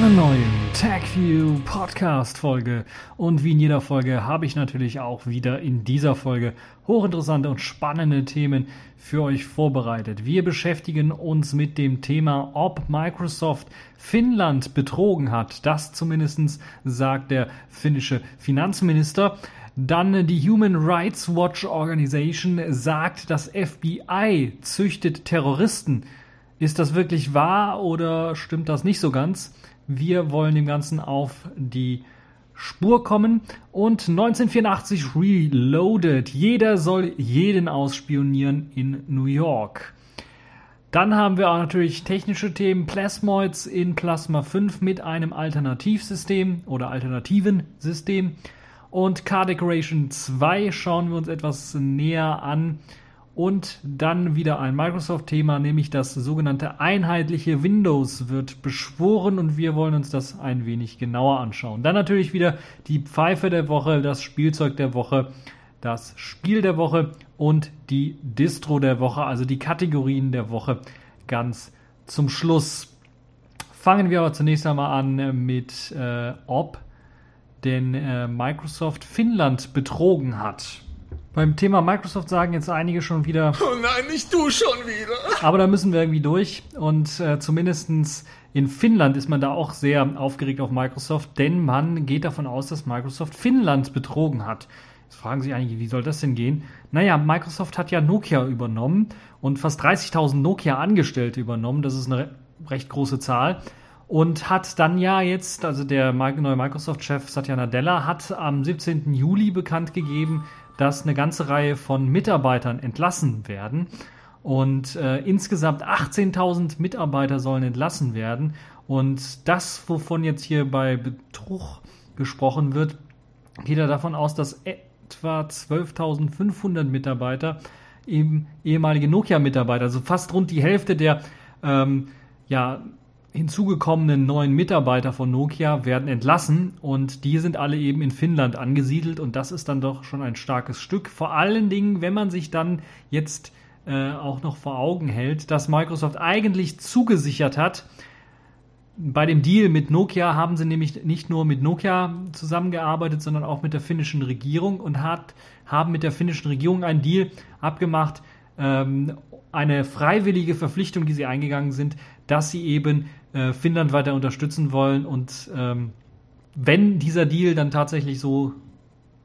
Einer neuen TagView Podcast Folge. Und wie in jeder Folge habe ich natürlich auch wieder in dieser Folge hochinteressante und spannende Themen für euch vorbereitet. Wir beschäftigen uns mit dem Thema, ob Microsoft Finnland betrogen hat. Das zumindest sagt der finnische Finanzminister. Dann die Human Rights Watch Organization sagt, das FBI züchtet Terroristen. Ist das wirklich wahr oder stimmt das nicht so ganz? Wir wollen dem Ganzen auf die Spur kommen. Und 1984 Reloaded. Jeder soll jeden ausspionieren in New York. Dann haben wir auch natürlich technische Themen. Plasmoids in Plasma 5 mit einem Alternativsystem oder alternativen System. Und Car Decoration 2 schauen wir uns etwas näher an. Und dann wieder ein Microsoft-Thema, nämlich das sogenannte einheitliche Windows wird beschworen und wir wollen uns das ein wenig genauer anschauen. Dann natürlich wieder die Pfeife der Woche, das Spielzeug der Woche, das Spiel der Woche und die Distro der Woche, also die Kategorien der Woche ganz zum Schluss. Fangen wir aber zunächst einmal an mit, äh, ob denn äh, Microsoft Finnland betrogen hat. Beim Thema Microsoft sagen jetzt einige schon wieder. Oh nein, nicht du schon wieder. Aber da müssen wir irgendwie durch. Und äh, zumindest in Finnland ist man da auch sehr aufgeregt auf Microsoft, denn man geht davon aus, dass Microsoft Finnland betrogen hat. Jetzt fragen sich einige, wie soll das denn gehen? Naja, Microsoft hat ja Nokia übernommen und fast 30.000 Nokia-Angestellte übernommen. Das ist eine recht große Zahl und hat dann ja jetzt, also der neue Microsoft-Chef Satya Nadella hat am 17. Juli bekannt gegeben, dass eine ganze Reihe von Mitarbeitern entlassen werden. Und äh, insgesamt 18.000 Mitarbeiter sollen entlassen werden. Und das, wovon jetzt hier bei Betrug gesprochen wird, geht er davon aus, dass etwa 12.500 Mitarbeiter eben ehemalige Nokia-Mitarbeiter, also fast rund die Hälfte der ähm, ja, hinzugekommenen neuen Mitarbeiter von Nokia werden entlassen und die sind alle eben in Finnland angesiedelt und das ist dann doch schon ein starkes Stück. Vor allen Dingen, wenn man sich dann jetzt äh, auch noch vor Augen hält, dass Microsoft eigentlich zugesichert hat, bei dem Deal mit Nokia haben sie nämlich nicht nur mit Nokia zusammengearbeitet, sondern auch mit der finnischen Regierung und hat, haben mit der finnischen Regierung einen Deal abgemacht, ähm, eine freiwillige Verpflichtung, die sie eingegangen sind, dass sie eben äh, Finnland weiter unterstützen wollen. Und ähm, wenn dieser Deal dann tatsächlich so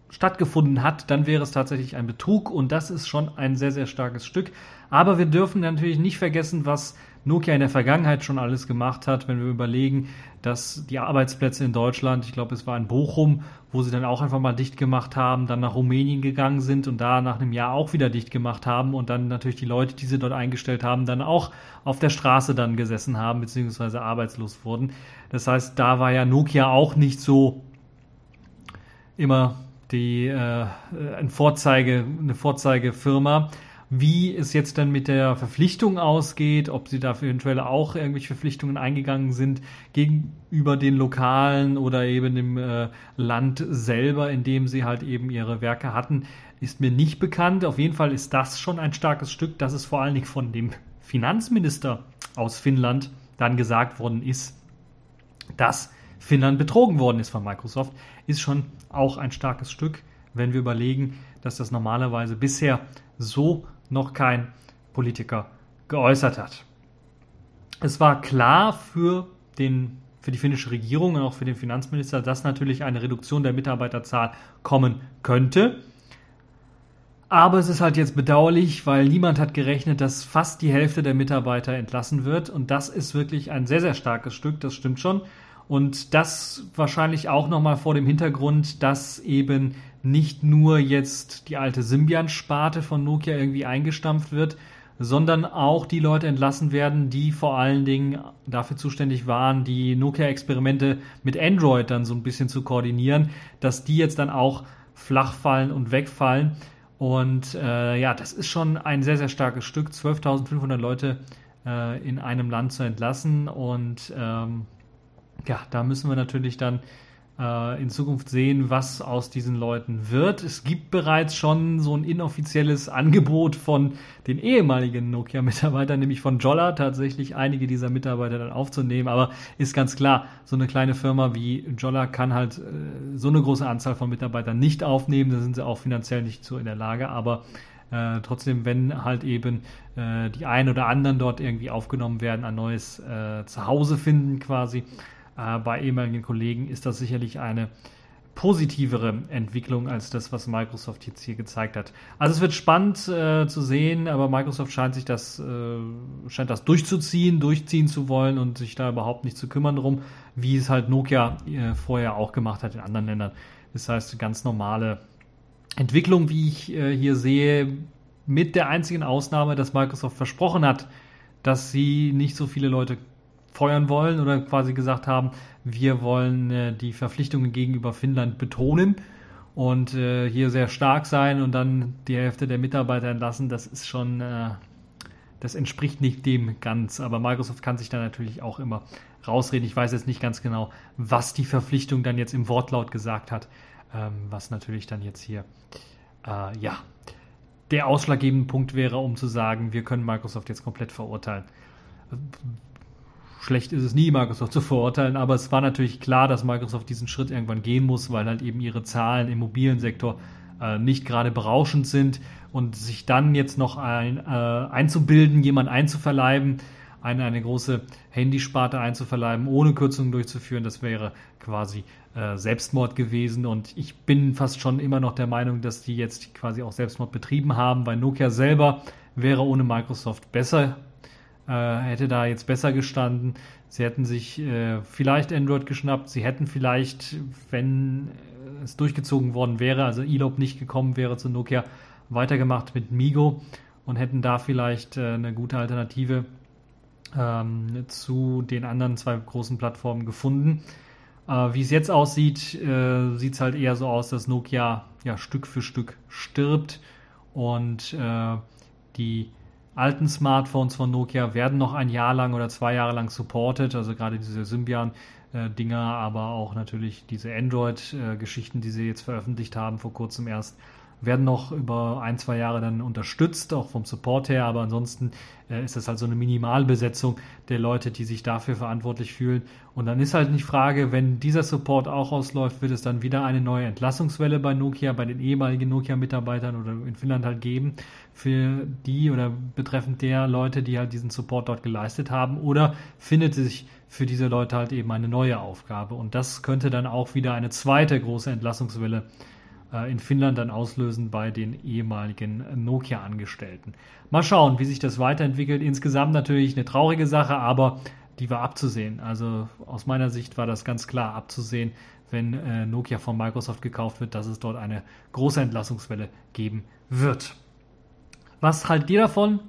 stattgefunden hat, dann wäre es tatsächlich ein Betrug und das ist schon ein sehr, sehr starkes Stück. Aber wir dürfen natürlich nicht vergessen, was Nokia in der Vergangenheit schon alles gemacht hat, wenn wir überlegen, dass die Arbeitsplätze in Deutschland, ich glaube, es war in Bochum, wo sie dann auch einfach mal dicht gemacht haben, dann nach Rumänien gegangen sind und da nach einem Jahr auch wieder dicht gemacht haben und dann natürlich die Leute, die sie dort eingestellt haben, dann auch auf der Straße dann gesessen haben, beziehungsweise arbeitslos wurden. Das heißt, da war ja Nokia auch nicht so immer die äh, ein Vorzeige, eine Vorzeigefirma wie es jetzt dann mit der Verpflichtung ausgeht, ob sie da eventuell auch irgendwelche Verpflichtungen eingegangen sind gegenüber den Lokalen oder eben dem äh, Land selber, in dem sie halt eben ihre Werke hatten, ist mir nicht bekannt. Auf jeden Fall ist das schon ein starkes Stück, dass es vor allen Dingen von dem Finanzminister aus Finnland dann gesagt worden ist, dass Finnland betrogen worden ist von Microsoft, ist schon auch ein starkes Stück, wenn wir überlegen, dass das normalerweise bisher so noch kein Politiker geäußert hat. Es war klar für, den, für die finnische Regierung und auch für den Finanzminister, dass natürlich eine Reduktion der Mitarbeiterzahl kommen könnte. Aber es ist halt jetzt bedauerlich, weil niemand hat gerechnet, dass fast die Hälfte der Mitarbeiter entlassen wird. Und das ist wirklich ein sehr, sehr starkes Stück, das stimmt schon. Und das wahrscheinlich auch nochmal vor dem Hintergrund, dass eben nicht nur jetzt die alte Symbian-Sparte von Nokia irgendwie eingestampft wird, sondern auch die Leute entlassen werden, die vor allen Dingen dafür zuständig waren, die Nokia-Experimente mit Android dann so ein bisschen zu koordinieren, dass die jetzt dann auch flach fallen und wegfallen. Und äh, ja, das ist schon ein sehr, sehr starkes Stück, 12.500 Leute äh, in einem Land zu entlassen. Und ähm, ja, da müssen wir natürlich dann äh, in Zukunft sehen, was aus diesen Leuten wird. Es gibt bereits schon so ein inoffizielles Angebot von den ehemaligen Nokia-Mitarbeitern, nämlich von Jolla, tatsächlich einige dieser Mitarbeiter dann aufzunehmen. Aber ist ganz klar, so eine kleine Firma wie Jolla kann halt äh, so eine große Anzahl von Mitarbeitern nicht aufnehmen. Da sind sie auch finanziell nicht so in der Lage. Aber äh, trotzdem, wenn halt eben äh, die einen oder anderen dort irgendwie aufgenommen werden, ein neues äh, Zuhause finden quasi, äh, bei ehemaligen Kollegen ist das sicherlich eine positivere Entwicklung als das, was Microsoft jetzt hier gezeigt hat. Also es wird spannend äh, zu sehen, aber Microsoft scheint sich das, äh, scheint das durchzuziehen, durchziehen zu wollen und sich da überhaupt nicht zu kümmern drum, wie es halt Nokia äh, vorher auch gemacht hat in anderen Ländern. Das heißt, ganz normale Entwicklung, wie ich äh, hier sehe, mit der einzigen Ausnahme, dass Microsoft versprochen hat, dass sie nicht so viele Leute feuern wollen oder quasi gesagt haben, wir wollen äh, die Verpflichtungen gegenüber Finnland betonen und äh, hier sehr stark sein und dann die Hälfte der Mitarbeiter entlassen, das ist schon, äh, das entspricht nicht dem ganz. Aber Microsoft kann sich da natürlich auch immer rausreden. Ich weiß jetzt nicht ganz genau, was die Verpflichtung dann jetzt im Wortlaut gesagt hat, ähm, was natürlich dann jetzt hier, äh, ja, der ausschlaggebende Punkt wäre, um zu sagen, wir können Microsoft jetzt komplett verurteilen schlecht ist es nie, Microsoft zu verurteilen, aber es war natürlich klar, dass Microsoft diesen Schritt irgendwann gehen muss, weil halt eben ihre Zahlen im mobilen Sektor äh, nicht gerade berauschend sind und sich dann jetzt noch ein, äh, einzubilden, jemand einzuverleiben, eine, eine große Handysparte einzuverleiben, ohne Kürzungen durchzuführen, das wäre quasi äh, Selbstmord gewesen. Und ich bin fast schon immer noch der Meinung, dass die jetzt quasi auch Selbstmord betrieben haben, weil Nokia selber wäre ohne Microsoft besser hätte da jetzt besser gestanden. Sie hätten sich äh, vielleicht Android geschnappt. Sie hätten vielleicht, wenn es durchgezogen worden wäre, also Elob nicht gekommen wäre zu Nokia, weitergemacht mit Migo und hätten da vielleicht äh, eine gute Alternative ähm, zu den anderen zwei großen Plattformen gefunden. Äh, wie es jetzt aussieht, äh, sieht es halt eher so aus, dass Nokia ja Stück für Stück stirbt und äh, die alten Smartphones von Nokia werden noch ein Jahr lang oder zwei Jahre lang supported, also gerade diese Symbian-Dinger, aber auch natürlich diese Android-Geschichten, die sie jetzt veröffentlicht haben, vor kurzem erst werden noch über ein, zwei Jahre dann unterstützt, auch vom Support her, aber ansonsten äh, ist das halt so eine Minimalbesetzung der Leute, die sich dafür verantwortlich fühlen. Und dann ist halt die Frage, wenn dieser Support auch ausläuft, wird es dann wieder eine neue Entlassungswelle bei Nokia, bei den ehemaligen Nokia-Mitarbeitern oder in Finnland halt geben, für die oder betreffend der Leute, die halt diesen Support dort geleistet haben, oder findet sich für diese Leute halt eben eine neue Aufgabe. Und das könnte dann auch wieder eine zweite große Entlassungswelle äh, in Finnland dann auslösen bei den ehemaligen Nokia-Angestellten. Mal schauen, wie sich das weiterentwickelt. Insgesamt natürlich eine traurige Sache, aber die war abzusehen. Also aus meiner Sicht war das ganz klar abzusehen, wenn äh, Nokia von Microsoft gekauft wird, dass es dort eine große Entlassungswelle geben wird. Was haltet ihr davon?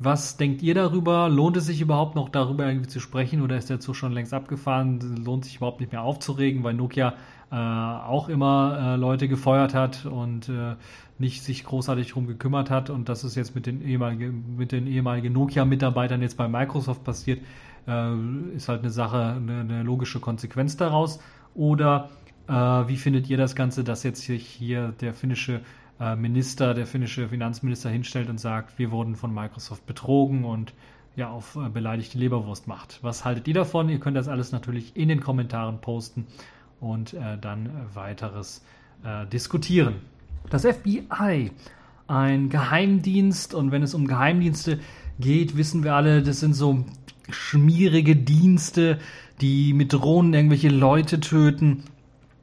Was denkt ihr darüber? Lohnt es sich überhaupt noch darüber irgendwie zu sprechen oder ist der Zug schon längst abgefahren? Lohnt sich überhaupt nicht mehr aufzuregen, weil Nokia äh, auch immer äh, Leute gefeuert hat und äh, nicht sich großartig drum gekümmert hat und dass es jetzt mit den ehemaligen, mit den ehemaligen Nokia-Mitarbeitern jetzt bei Microsoft passiert, äh, ist halt eine Sache, eine, eine logische Konsequenz daraus. Oder äh, wie findet ihr das Ganze, dass jetzt hier der finnische Minister, der finnische Finanzminister hinstellt und sagt, wir wurden von Microsoft betrogen und ja, auf beleidigte Leberwurst macht. Was haltet ihr davon? Ihr könnt das alles natürlich in den Kommentaren posten und äh, dann weiteres äh, diskutieren. Das FBI, ein Geheimdienst und wenn es um Geheimdienste geht, wissen wir alle, das sind so schmierige Dienste, die mit Drohnen irgendwelche Leute töten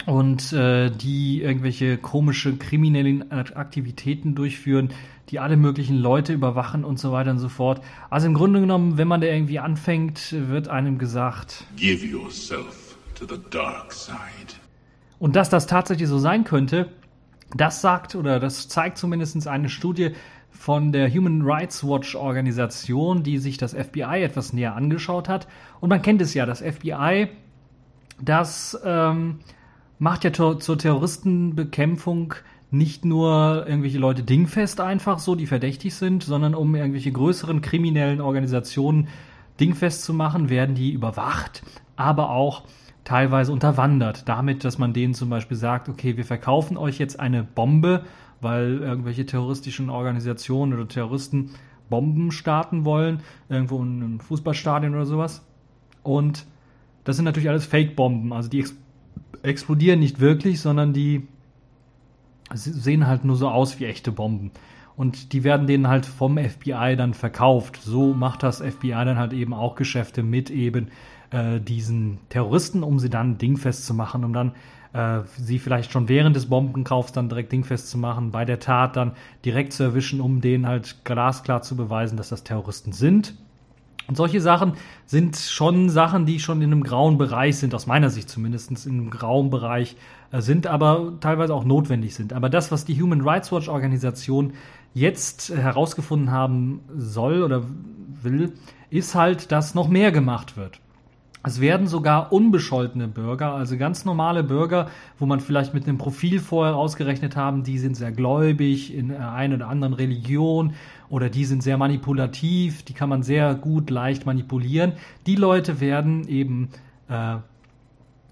und äh, die irgendwelche komische kriminellen Aktivitäten durchführen, die alle möglichen Leute überwachen und so weiter und so fort. Also im Grunde genommen, wenn man da irgendwie anfängt, wird einem gesagt, Give yourself Und dass das tatsächlich so sein könnte, das sagt oder das zeigt zumindest eine Studie von der Human Rights Watch Organisation, die sich das FBI etwas näher angeschaut hat. Und man kennt es ja, das FBI, das ähm, macht ja zur Terroristenbekämpfung nicht nur irgendwelche Leute dingfest einfach so, die verdächtig sind, sondern um irgendwelche größeren kriminellen Organisationen dingfest zu machen, werden die überwacht, aber auch teilweise unterwandert. Damit, dass man denen zum Beispiel sagt, okay, wir verkaufen euch jetzt eine Bombe, weil irgendwelche terroristischen Organisationen oder Terroristen Bomben starten wollen, irgendwo in einem Fußballstadion oder sowas. Und das sind natürlich alles Fake-Bomben. Also die ex explodieren nicht wirklich, sondern die sehen halt nur so aus wie echte Bomben. Und die werden denen halt vom FBI dann verkauft. So macht das FBI dann halt eben auch Geschäfte mit eben äh, diesen Terroristen, um sie dann dingfest zu machen, um dann äh, sie vielleicht schon während des Bombenkaufs dann direkt dingfest zu machen, bei der Tat dann direkt zu erwischen, um denen halt glasklar zu beweisen, dass das Terroristen sind. Und solche Sachen sind schon Sachen, die schon in einem grauen Bereich sind, aus meiner Sicht zumindest in einem grauen Bereich äh, sind, aber teilweise auch notwendig sind. Aber das, was die Human Rights Watch Organisation jetzt herausgefunden haben soll oder will, ist halt, dass noch mehr gemacht wird. Es werden sogar unbescholtene Bürger, also ganz normale Bürger, wo man vielleicht mit einem Profil vorher ausgerechnet haben, die sind sehr gläubig in einer oder anderen Religion oder die sind sehr manipulativ, die kann man sehr gut leicht manipulieren. Die Leute werden eben äh,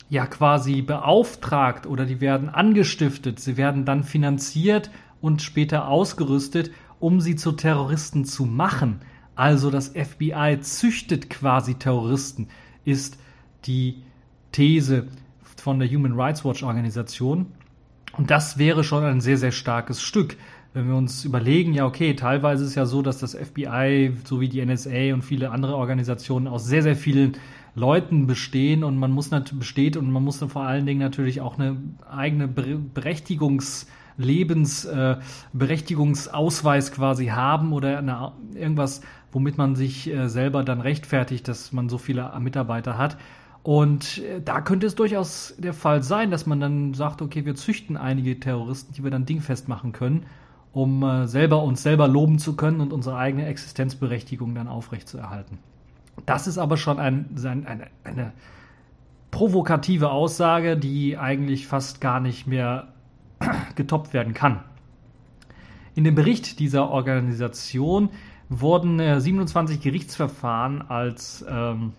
ja quasi beauftragt oder die werden angestiftet, sie werden dann finanziert und später ausgerüstet, um sie zu Terroristen zu machen. Also das FBI züchtet quasi Terroristen ist die These von der Human Rights Watch Organisation. Und das wäre schon ein sehr, sehr starkes Stück. Wenn wir uns überlegen, ja, okay, teilweise ist ja so, dass das FBI sowie die NSA und viele andere Organisationen aus sehr, sehr vielen Leuten bestehen und man muss natürlich besteht und man muss dann vor allen Dingen natürlich auch eine eigene Berechtigungs- Lebensberechtigungsausweis äh, quasi haben oder eine, irgendwas, womit man sich äh, selber dann rechtfertigt, dass man so viele Mitarbeiter hat. Und äh, da könnte es durchaus der Fall sein, dass man dann sagt, okay, wir züchten einige Terroristen, die wir dann dingfest machen können, um äh, selber uns selber loben zu können und unsere eigene Existenzberechtigung dann aufrechtzuerhalten. Das ist aber schon ein, ein, eine, eine provokative Aussage, die eigentlich fast gar nicht mehr getoppt werden kann. In dem Bericht dieser Organisation wurden äh, 27 Gerichtsverfahren als, ähm,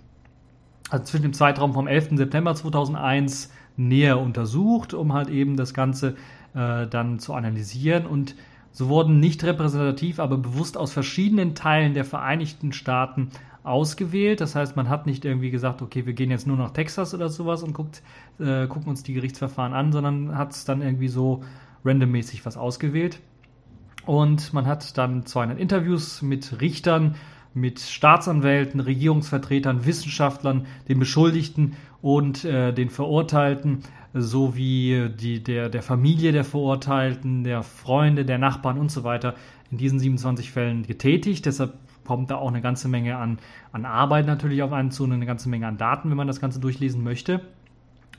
also zwischen dem Zeitraum vom 11. September 2001 näher untersucht, um halt eben das Ganze äh, dann zu analysieren. Und so wurden nicht repräsentativ, aber bewusst aus verschiedenen Teilen der Vereinigten Staaten ausgewählt. Das heißt, man hat nicht irgendwie gesagt, okay, wir gehen jetzt nur nach Texas oder sowas und guckt, äh, gucken uns die Gerichtsverfahren an, sondern hat es dann irgendwie so randommäßig was ausgewählt. Und man hat dann 200 Interviews mit Richtern, mit Staatsanwälten, Regierungsvertretern, Wissenschaftlern, den Beschuldigten und äh, den Verurteilten sowie die, der, der Familie der Verurteilten, der Freunde, der Nachbarn und so weiter in diesen 27 Fällen getätigt. Deshalb kommt da auch eine ganze Menge an, an Arbeit natürlich auf einen zu und eine ganze Menge an Daten, wenn man das Ganze durchlesen möchte.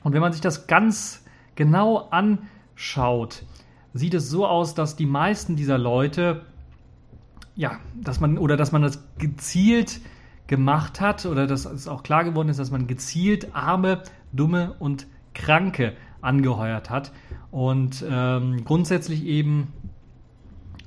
Und wenn man sich das ganz genau anschaut, sieht es so aus, dass die meisten dieser Leute, ja, dass man, oder dass man das gezielt gemacht hat, oder dass es auch klar geworden ist, dass man gezielt arme, dumme und Kranke angeheuert hat. Und ähm, grundsätzlich eben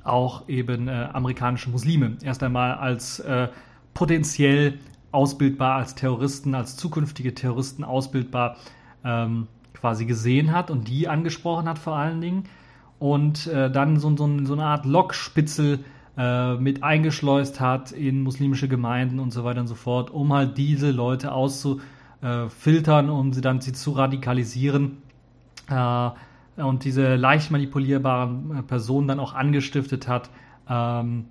auch eben äh, amerikanische Muslime. Erst einmal als äh, potenziell ausbildbar, als Terroristen, als zukünftige Terroristen ausbildbar ähm, quasi gesehen hat und die angesprochen hat vor allen Dingen und äh, dann so, so, so, eine Art Lockspitzel äh, mit eingeschleust hat in muslimische Gemeinden und so weiter und so fort, um halt diese Leute auszufiltern, um sie dann sie zu radikalisieren. Äh, und diese leicht manipulierbaren äh, Personen dann auch angestiftet hat, ähm,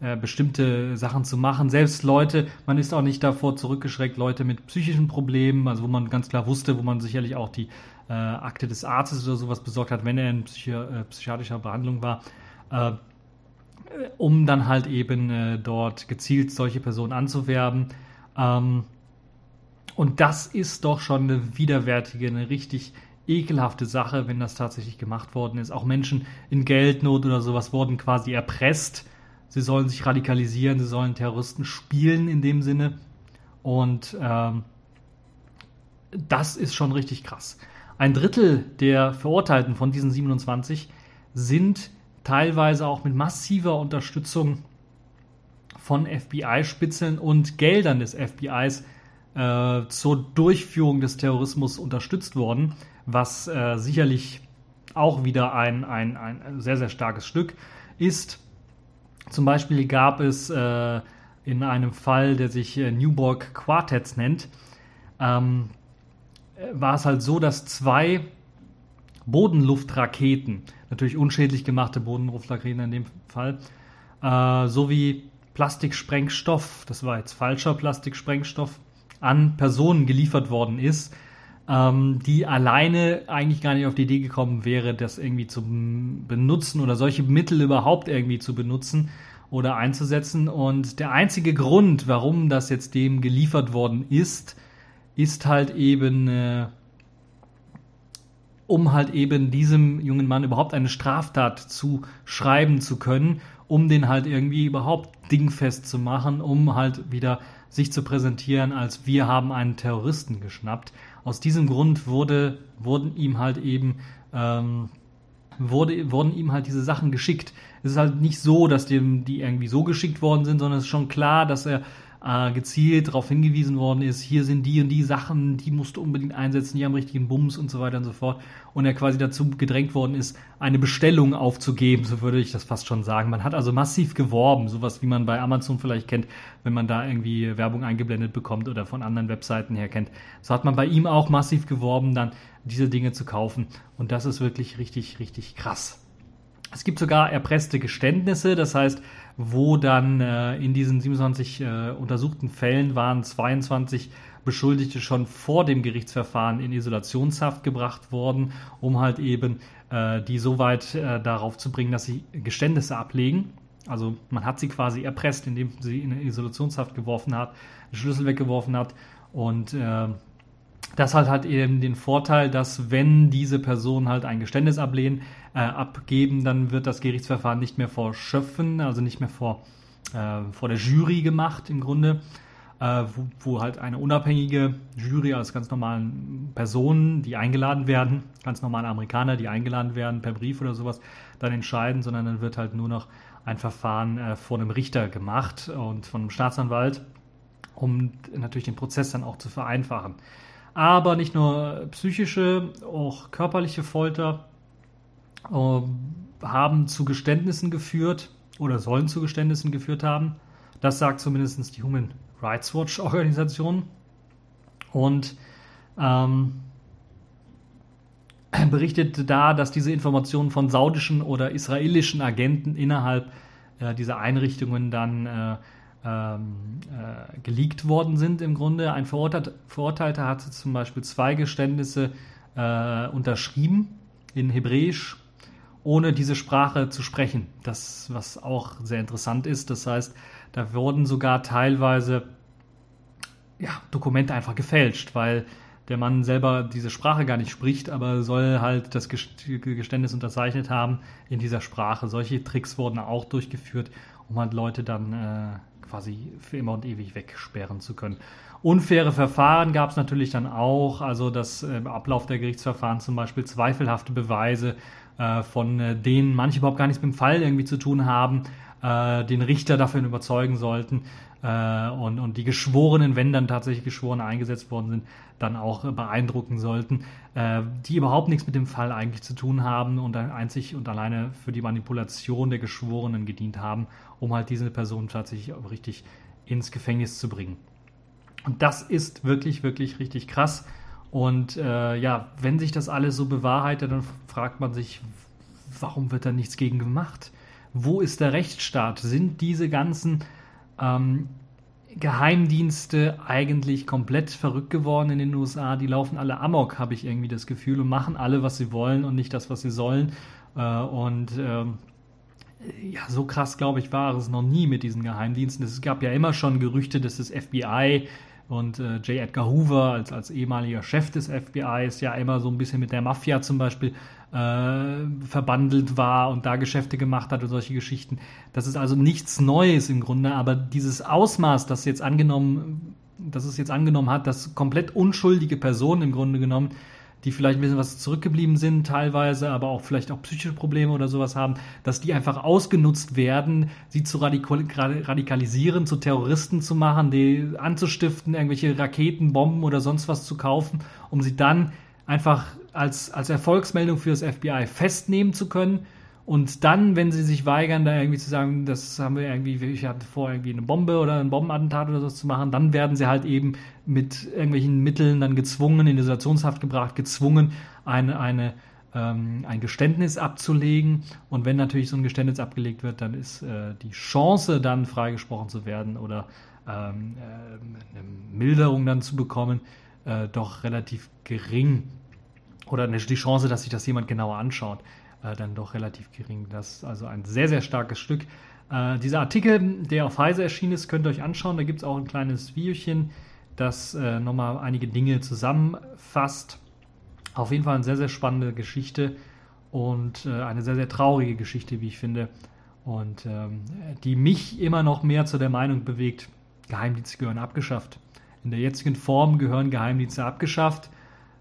äh, bestimmte Sachen zu machen. Selbst Leute, man ist auch nicht davor zurückgeschreckt, Leute mit psychischen Problemen, also wo man ganz klar wusste, wo man sicherlich auch die äh, Akte des Arztes oder sowas besorgt hat, wenn er in psychi äh, psychiatrischer Behandlung war, äh, um dann halt eben äh, dort gezielt solche Personen anzuwerben. Ähm, und das ist doch schon eine widerwärtige, eine richtig ekelhafte Sache, wenn das tatsächlich gemacht worden ist. Auch Menschen in Geldnot oder sowas wurden quasi erpresst. Sie sollen sich radikalisieren, sie sollen Terroristen spielen in dem Sinne. Und ähm, das ist schon richtig krass. Ein Drittel der Verurteilten von diesen 27 sind teilweise auch mit massiver Unterstützung von FBI-Spitzeln und Geldern des FBIs äh, zur Durchführung des Terrorismus unterstützt worden, was äh, sicherlich auch wieder ein, ein, ein sehr, sehr starkes Stück ist. Zum Beispiel gab es äh, in einem Fall, der sich äh, Newborg Quartets nennt, ähm, war es halt so, dass zwei Bodenluftraketen, natürlich unschädlich gemachte Bodenluftraketen in dem Fall, äh, sowie Plastiksprengstoff, das war jetzt falscher Plastiksprengstoff, an Personen geliefert worden ist, ähm, die alleine eigentlich gar nicht auf die Idee gekommen wäre, das irgendwie zu benutzen oder solche Mittel überhaupt irgendwie zu benutzen oder einzusetzen. Und der einzige Grund, warum das jetzt dem geliefert worden ist, ist halt eben, äh, um halt eben diesem jungen Mann überhaupt eine Straftat zu schreiben zu können, um den halt irgendwie überhaupt dingfest zu machen, um halt wieder sich zu präsentieren, als wir haben einen Terroristen geschnappt. Aus diesem Grund wurde, wurden ihm halt eben ähm, wurde, wurden ihm halt diese Sachen geschickt. Es ist halt nicht so, dass dem die irgendwie so geschickt worden sind, sondern es ist schon klar, dass er äh, gezielt darauf hingewiesen worden ist, hier sind die und die Sachen, die musst du unbedingt einsetzen, die haben richtigen Bums und so weiter und so fort. Und er quasi dazu gedrängt worden ist, eine Bestellung aufzugeben, so würde ich das fast schon sagen. Man hat also massiv geworben, sowas wie man bei Amazon vielleicht kennt, wenn man da irgendwie Werbung eingeblendet bekommt oder von anderen Webseiten her kennt. So hat man bei ihm auch massiv geworben, dann diese Dinge zu kaufen. Und das ist wirklich richtig, richtig krass. Es gibt sogar erpresste Geständnisse, das heißt, wo dann äh, in diesen 27 äh, untersuchten Fällen waren 22 Beschuldigte schon vor dem Gerichtsverfahren in Isolationshaft gebracht worden, um halt eben äh, die so weit äh, darauf zu bringen, dass sie Geständnisse ablegen. Also man hat sie quasi erpresst, indem sie in Isolationshaft geworfen hat, den Schlüssel weggeworfen hat und äh, das hat halt eben den Vorteil, dass wenn diese Personen halt ein Geständnis ablehnen, äh, abgeben, dann wird das Gerichtsverfahren nicht mehr vor Schöpfen, also nicht mehr vor, äh, vor der Jury gemacht im Grunde, äh, wo, wo, halt eine unabhängige Jury aus ganz normalen Personen, die eingeladen werden, ganz normale Amerikaner, die eingeladen werden per Brief oder sowas, dann entscheiden, sondern dann wird halt nur noch ein Verfahren äh, vor einem Richter gemacht und von einem Staatsanwalt, um natürlich den Prozess dann auch zu vereinfachen. Aber nicht nur psychische, auch körperliche Folter haben zu Geständnissen geführt oder sollen zu Geständnissen geführt haben. Das sagt zumindest die Human Rights Watch Organisation. Und ähm, berichtet da, dass diese Informationen von saudischen oder israelischen Agenten innerhalb äh, dieser Einrichtungen dann äh, ähm, äh, geleakt worden sind im Grunde. Ein Verurteilt, Verurteilter hatte zum Beispiel zwei Geständnisse äh, unterschrieben in Hebräisch, ohne diese Sprache zu sprechen. Das, was auch sehr interessant ist. Das heißt, da wurden sogar teilweise ja, Dokumente einfach gefälscht, weil der Mann selber diese Sprache gar nicht spricht, aber soll halt das Geständnis unterzeichnet haben in dieser Sprache. Solche Tricks wurden auch durchgeführt, um halt Leute dann äh, quasi für immer und ewig wegsperren zu können. Unfaire Verfahren gab es natürlich dann auch, also dass äh, im Ablauf der Gerichtsverfahren zum Beispiel zweifelhafte Beweise, äh, von äh, denen manche überhaupt gar nichts mit dem Fall irgendwie zu tun haben, äh, den Richter dafür überzeugen sollten äh, und, und die Geschworenen, wenn dann tatsächlich Geschworene eingesetzt worden sind, dann auch beeindrucken sollten, äh, die überhaupt nichts mit dem Fall eigentlich zu tun haben und einzig und alleine für die Manipulation der Geschworenen gedient haben, um halt diese Person tatsächlich richtig ins Gefängnis zu bringen. Und das ist wirklich, wirklich richtig krass. Und äh, ja, wenn sich das alles so bewahrheitet, dann fragt man sich, warum wird da nichts gegen gemacht? Wo ist der Rechtsstaat? Sind diese ganzen ähm, Geheimdienste eigentlich komplett verrückt geworden in den USA. Die laufen alle amok, habe ich irgendwie das Gefühl, und machen alle, was sie wollen und nicht das, was sie sollen. Äh, und ähm, ja, so krass, glaube ich, war es noch nie mit diesen Geheimdiensten. Es gab ja immer schon Gerüchte, dass das FBI und äh, J. Edgar Hoover als, als ehemaliger Chef des FBI ist ja immer so ein bisschen mit der Mafia zum Beispiel äh, verbandelt war und da Geschäfte gemacht hat und solche Geschichten. Das ist also nichts Neues im Grunde, aber dieses Ausmaß, das jetzt angenommen, das es jetzt angenommen hat, dass komplett unschuldige Personen im Grunde genommen die vielleicht ein bisschen was zurückgeblieben sind teilweise, aber auch vielleicht auch psychische Probleme oder sowas haben, dass die einfach ausgenutzt werden, sie zu radikalisieren, zu Terroristen zu machen, die anzustiften, irgendwelche Raketen, Bomben oder sonst was zu kaufen, um sie dann einfach als, als Erfolgsmeldung für das FBI festnehmen zu können und dann, wenn sie sich weigern, da irgendwie zu sagen, das haben wir irgendwie, ich hatte vor, irgendwie eine Bombe oder ein Bombenattentat oder so zu machen, dann werden sie halt eben mit irgendwelchen Mitteln dann gezwungen, in Isolationshaft gebracht, gezwungen, eine, eine, ähm, ein Geständnis abzulegen. Und wenn natürlich so ein Geständnis abgelegt wird, dann ist äh, die Chance, dann freigesprochen zu werden oder ähm, äh, eine Milderung dann zu bekommen, äh, doch relativ gering. Oder die Chance, dass sich das jemand genauer anschaut äh, dann doch relativ gering. Das ist also ein sehr, sehr starkes Stück. Äh, dieser Artikel, der auf Heise erschienen ist, könnt ihr euch anschauen. Da gibt es auch ein kleines Videochen, das äh, nochmal einige Dinge zusammenfasst. Auf jeden Fall eine sehr, sehr spannende Geschichte und äh, eine sehr, sehr traurige Geschichte, wie ich finde. Und ähm, die mich immer noch mehr zu der Meinung bewegt, Geheimdienste gehören abgeschafft. In der jetzigen Form gehören Geheimdienste abgeschafft.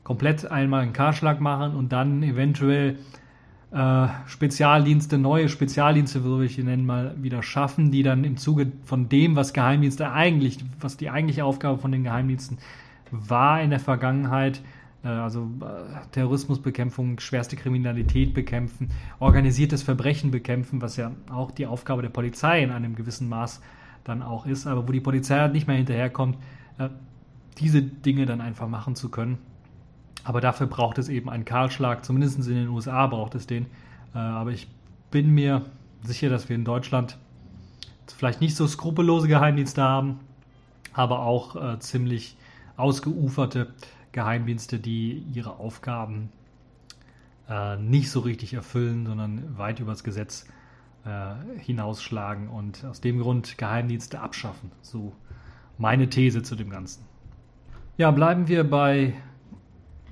Komplett einmal einen Karschlag machen und dann eventuell äh, Spezialdienste, neue Spezialdienste, will ich nennen, mal wieder schaffen, die dann im Zuge von dem, was Geheimdienste eigentlich, was die eigentliche Aufgabe von den Geheimdiensten war in der Vergangenheit, äh, also äh, Terrorismusbekämpfung, schwerste Kriminalität bekämpfen, organisiertes Verbrechen bekämpfen, was ja auch die Aufgabe der Polizei in einem gewissen Maß dann auch ist, aber wo die Polizei halt nicht mehr hinterherkommt, äh, diese Dinge dann einfach machen zu können. Aber dafür braucht es eben einen Kahlschlag, zumindest in den USA braucht es den. Äh, aber ich bin mir sicher, dass wir in Deutschland vielleicht nicht so skrupellose Geheimdienste haben, aber auch äh, ziemlich ausgeuferte Geheimdienste, die ihre Aufgaben äh, nicht so richtig erfüllen, sondern weit übers Gesetz hinausschlagen und aus dem Grund Geheimdienste abschaffen. So meine These zu dem Ganzen. Ja, bleiben wir bei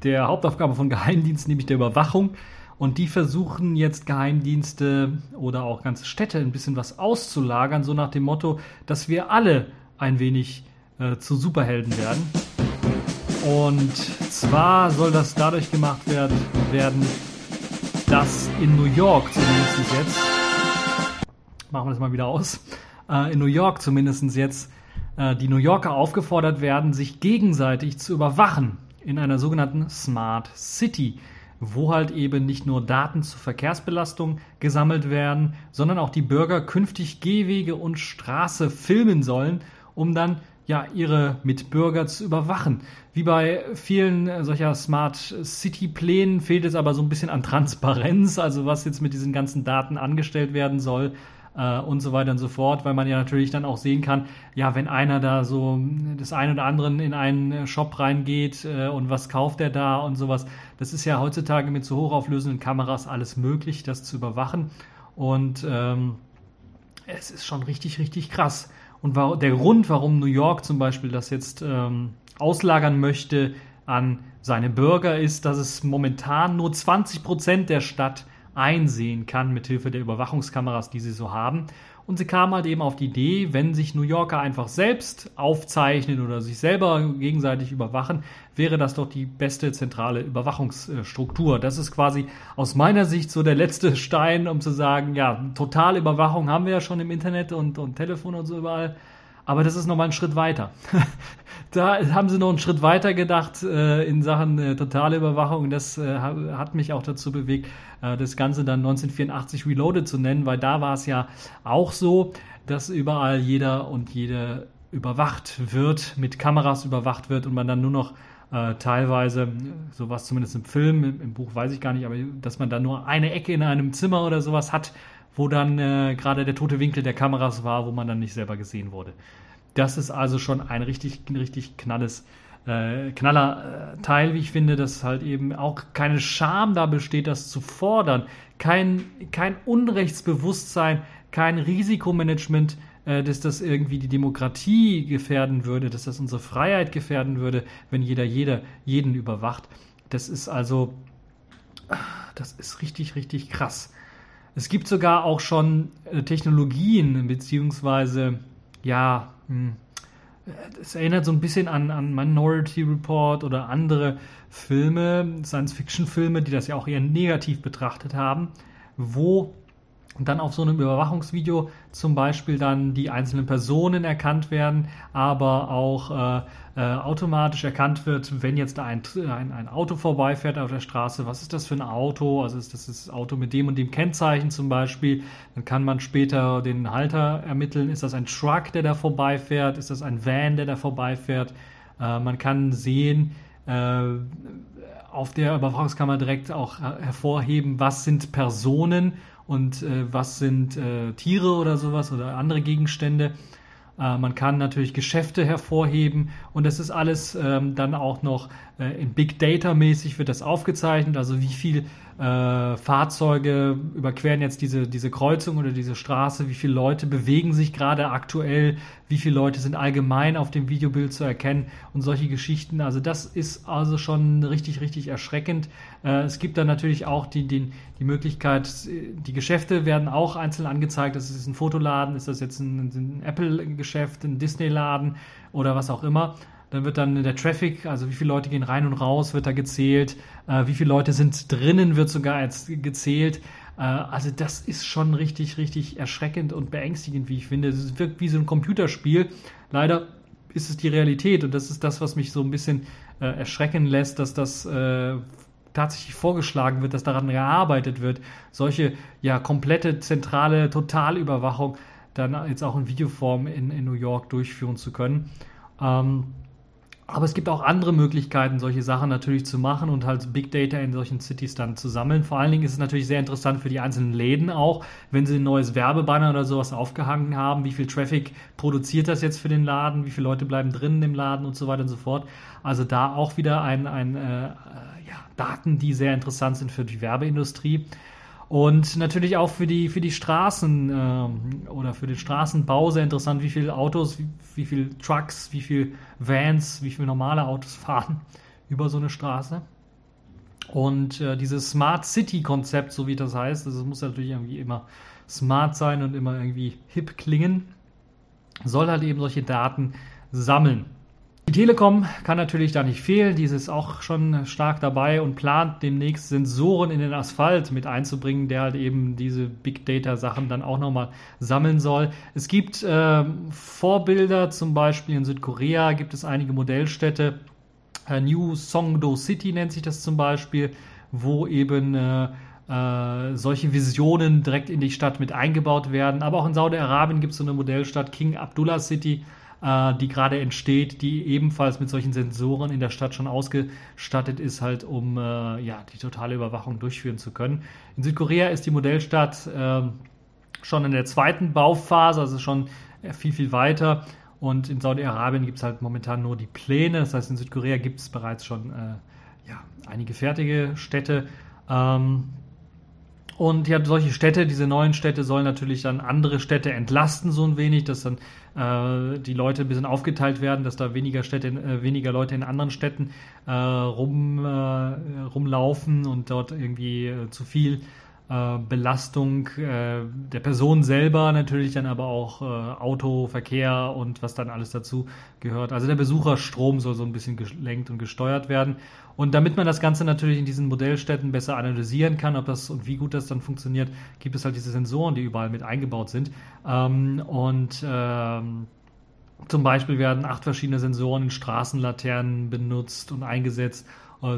der Hauptaufgabe von Geheimdiensten, nämlich der Überwachung. Und die versuchen jetzt Geheimdienste oder auch ganze Städte ein bisschen was auszulagern, so nach dem Motto, dass wir alle ein wenig äh, zu Superhelden werden. Und zwar soll das dadurch gemacht werden, werden dass in New York zumindest jetzt, machen wir das mal wieder aus, äh, in New York zumindest jetzt äh, die New Yorker aufgefordert werden, sich gegenseitig zu überwachen in einer sogenannten Smart City, wo halt eben nicht nur Daten zur Verkehrsbelastung gesammelt werden, sondern auch die Bürger künftig Gehwege und Straße filmen sollen, um dann ja ihre Mitbürger zu überwachen. Wie bei vielen solcher Smart City Plänen fehlt es aber so ein bisschen an Transparenz, also was jetzt mit diesen ganzen Daten angestellt werden soll äh, und so weiter und so fort, weil man ja natürlich dann auch sehen kann, ja, wenn einer da so das ein oder anderen in einen Shop reingeht äh, und was kauft er da und sowas, das ist ja heutzutage mit so hochauflösenden Kameras alles möglich, das zu überwachen und ähm, es ist schon richtig, richtig krass. Und der Grund, warum New York zum Beispiel das jetzt ähm, auslagern möchte an seine Bürger, ist, dass es momentan nur 20 Prozent der Stadt einsehen kann mithilfe der Überwachungskameras, die sie so haben. Und sie kam halt eben auf die Idee, wenn sich New Yorker einfach selbst aufzeichnen oder sich selber gegenseitig überwachen, wäre das doch die beste zentrale Überwachungsstruktur. Das ist quasi aus meiner Sicht so der letzte Stein, um zu sagen, ja, totale Überwachung haben wir ja schon im Internet und, und Telefon und so überall. Aber das ist nochmal ein Schritt weiter. da haben sie noch einen Schritt weiter gedacht äh, in Sachen äh, totale Überwachung. Das äh, hat mich auch dazu bewegt, äh, das Ganze dann 1984 Reloaded zu nennen, weil da war es ja auch so, dass überall jeder und jede überwacht wird, mit Kameras überwacht wird und man dann nur noch äh, teilweise, sowas zumindest im Film, im, im, Buch weiß ich gar nicht, aber dass man dann nur eine Ecke in einem Zimmer oder sowas hat, wo dann äh, gerade der tote Winkel der Kameras war, wo man dann nicht selber gesehen wurde. Das ist also schon ein richtig, richtig knalles, äh, knaller äh, Teil, wie ich finde, dass halt eben auch keine Scham da besteht, das zu fordern. Kein, kein Unrechtsbewusstsein, kein Risikomanagement, äh, dass das irgendwie die Demokratie gefährden würde, dass das unsere Freiheit gefährden würde, wenn jeder, jeder jeden überwacht. Das ist also, das ist richtig, richtig krass. Es gibt sogar auch schon äh, Technologien, beziehungsweise, ja, hm, es erinnert so ein bisschen an, an Minority Report oder andere Filme, Science-Fiction-Filme, die das ja auch eher negativ betrachtet haben, wo dann auf so einem Überwachungsvideo zum Beispiel dann die einzelnen Personen erkannt werden, aber auch äh, äh, automatisch erkannt wird, wenn jetzt ein, ein, ein, Auto vorbeifährt auf der Straße, was ist das für ein Auto? Also ist das das Auto mit dem und dem Kennzeichen zum Beispiel? Dann kann man später den Halter ermitteln. Ist das ein Truck, der da vorbeifährt? Ist das ein Van, der da vorbeifährt? Äh, man kann sehen, äh, auf der Überwachungskammer direkt auch hervorheben, was sind Personen und äh, was sind äh, Tiere oder sowas oder andere Gegenstände. Äh, man kann natürlich Geschäfte hervorheben und das ist alles ähm, dann auch noch äh, in Big Data mäßig wird das aufgezeichnet, also wie viel äh, Fahrzeuge überqueren jetzt diese, diese Kreuzung oder diese Straße, wie viele Leute bewegen sich gerade aktuell, wie viele Leute sind allgemein auf dem Videobild zu erkennen und solche Geschichten. Also das ist also schon richtig, richtig erschreckend. Äh, es gibt dann natürlich auch die, die, die Möglichkeit, die Geschäfte werden auch einzeln angezeigt. Das ist ein Fotoladen, ist das jetzt ein, ein Apple-Geschäft, ein Disney-Laden oder was auch immer. Dann wird dann der Traffic, also wie viele Leute gehen rein und raus, wird da gezählt. Äh, wie viele Leute sind drinnen, wird sogar jetzt gezählt. Äh, also das ist schon richtig, richtig erschreckend und beängstigend, wie ich finde. Es wirkt wie so ein Computerspiel. Leider ist es die Realität und das ist das, was mich so ein bisschen äh, erschrecken lässt, dass das äh, tatsächlich vorgeschlagen wird, dass daran gearbeitet wird, solche ja komplette zentrale Totalüberwachung dann jetzt auch in Videoform in, in New York durchführen zu können. Ähm, aber es gibt auch andere Möglichkeiten, solche Sachen natürlich zu machen und halt Big Data in solchen Cities dann zu sammeln. Vor allen Dingen ist es natürlich sehr interessant für die einzelnen Läden auch, wenn sie ein neues Werbebanner oder sowas aufgehangen haben. Wie viel Traffic produziert das jetzt für den Laden? Wie viele Leute bleiben drinnen im Laden und so weiter und so fort. Also da auch wieder ein, ein äh, ja, Daten, die sehr interessant sind für die Werbeindustrie. Und natürlich auch für die, für die Straßen äh, oder für den Straßenbau sehr interessant, wie viele Autos, wie, wie viele Trucks, wie viele Vans, wie viele normale Autos fahren über so eine Straße. Und äh, dieses Smart City-Konzept, so wie das heißt, es muss natürlich irgendwie immer smart sein und immer irgendwie hip klingen, soll halt eben solche Daten sammeln. Die Telekom kann natürlich da nicht fehlen, diese ist auch schon stark dabei und plant demnächst Sensoren in den Asphalt mit einzubringen, der halt eben diese Big Data Sachen dann auch nochmal sammeln soll. Es gibt äh, Vorbilder, zum Beispiel in Südkorea gibt es einige Modellstädte, äh, New Songdo City nennt sich das zum Beispiel, wo eben äh, äh solche Visionen direkt in die Stadt mit eingebaut werden. Aber auch in Saudi-Arabien gibt es so eine Modellstadt, King Abdullah City, äh, die gerade entsteht, die ebenfalls mit solchen Sensoren in der Stadt schon ausgestattet ist, halt um äh, ja, die totale Überwachung durchführen zu können. In Südkorea ist die Modellstadt äh, schon in der zweiten Bauphase, also schon viel, viel weiter. Und in Saudi-Arabien gibt es halt momentan nur die Pläne. Das heißt, in Südkorea gibt es bereits schon äh, ja, einige fertige Städte. Ähm, und ja, solche Städte, diese neuen Städte sollen natürlich dann andere Städte entlasten, so ein wenig, dass dann äh, die Leute ein bisschen aufgeteilt werden, dass da weniger Städte, äh, weniger Leute in anderen Städten äh, rum, äh, rumlaufen und dort irgendwie äh, zu viel äh, Belastung äh, der Person selber, natürlich dann aber auch äh, Auto, Verkehr und was dann alles dazu gehört. Also der Besucherstrom soll so ein bisschen gelenkt und gesteuert werden. Und damit man das Ganze natürlich in diesen Modellstätten besser analysieren kann, ob das und wie gut das dann funktioniert, gibt es halt diese Sensoren, die überall mit eingebaut sind. Ähm, und ähm, zum Beispiel werden acht verschiedene Sensoren in Straßenlaternen benutzt und eingesetzt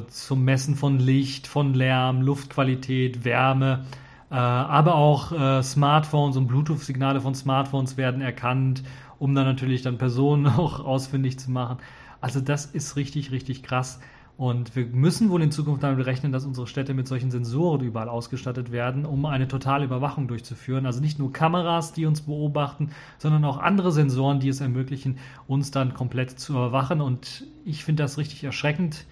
zum Messen von Licht, von Lärm, Luftqualität, Wärme. Äh, aber auch äh, Smartphones und Bluetooth-Signale von Smartphones werden erkannt, um dann natürlich dann Personen auch ausfindig zu machen. Also das ist richtig, richtig krass. Und wir müssen wohl in Zukunft damit rechnen, dass unsere Städte mit solchen Sensoren überall ausgestattet werden, um eine totale Überwachung durchzuführen. Also nicht nur Kameras, die uns beobachten, sondern auch andere Sensoren, die es ermöglichen, uns dann komplett zu überwachen. Und ich finde das richtig erschreckend,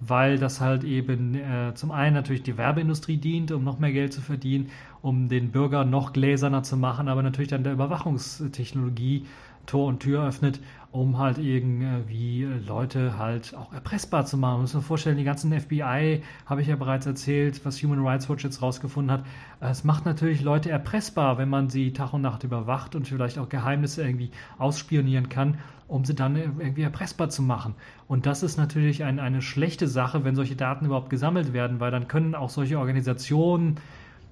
weil das halt eben äh, zum einen natürlich die Werbeindustrie dient, um noch mehr Geld zu verdienen, um den Bürger noch gläserner zu machen, aber natürlich dann der Überwachungstechnologie Tor und Tür öffnet, um halt irgendwie Leute halt auch erpressbar zu machen. Man muss sich vorstellen, die ganzen FBI, habe ich ja bereits erzählt, was Human Rights Watch jetzt rausgefunden hat. Es macht natürlich Leute erpressbar, wenn man sie Tag und Nacht überwacht und vielleicht auch Geheimnisse irgendwie ausspionieren kann, um sie dann irgendwie erpressbar zu machen. Und das ist natürlich ein, eine schlechte Sache, wenn solche Daten überhaupt gesammelt werden, weil dann können auch solche Organisationen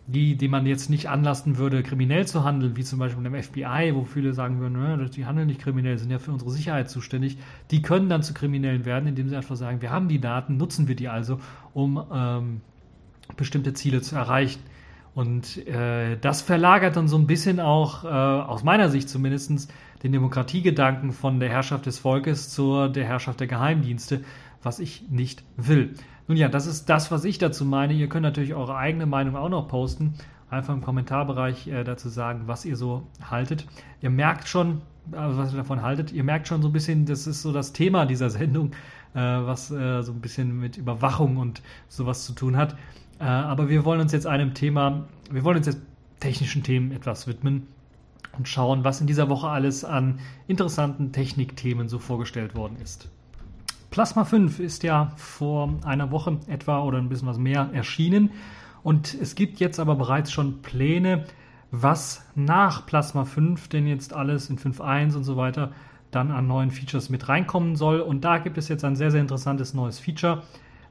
die, die man jetzt nicht anlasten würde, kriminell zu handeln, wie zum Beispiel dem FBI, wo viele sagen würden, die handeln nicht kriminell, sind ja für unsere Sicherheit zuständig, die können dann zu Kriminellen werden, indem sie einfach sagen, wir haben die Daten, nutzen wir die also, um ähm, bestimmte Ziele zu erreichen. Und äh, das verlagert dann so ein bisschen auch, äh, aus meiner Sicht zumindest, den Demokratiegedanken von der Herrschaft des Volkes zur der Herrschaft der Geheimdienste, was ich nicht will. Nun ja, das ist das, was ich dazu meine. Ihr könnt natürlich eure eigene Meinung auch noch posten. Einfach im Kommentarbereich äh, dazu sagen, was ihr so haltet. Ihr merkt schon, also was ihr davon haltet. Ihr merkt schon so ein bisschen, das ist so das Thema dieser Sendung, äh, was äh, so ein bisschen mit Überwachung und sowas zu tun hat. Äh, aber wir wollen uns jetzt einem Thema, wir wollen uns jetzt technischen Themen etwas widmen und schauen, was in dieser Woche alles an interessanten Technikthemen so vorgestellt worden ist. Plasma 5 ist ja vor einer Woche etwa oder ein bisschen was mehr erschienen und es gibt jetzt aber bereits schon Pläne, was nach Plasma 5 denn jetzt alles in 5.1 und so weiter dann an neuen Features mit reinkommen soll. Und da gibt es jetzt ein sehr, sehr interessantes neues Feature.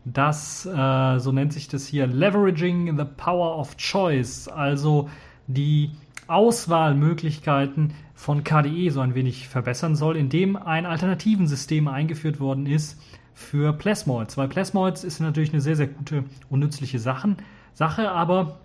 Das, äh, so nennt sich das hier, Leveraging the Power of Choice, also die Auswahlmöglichkeiten von KDE so ein wenig verbessern soll, indem ein alternativen System eingeführt worden ist für Plasmoids. Weil Plasmoids ist natürlich eine sehr, sehr gute und nützliche Sachen, Sache, aber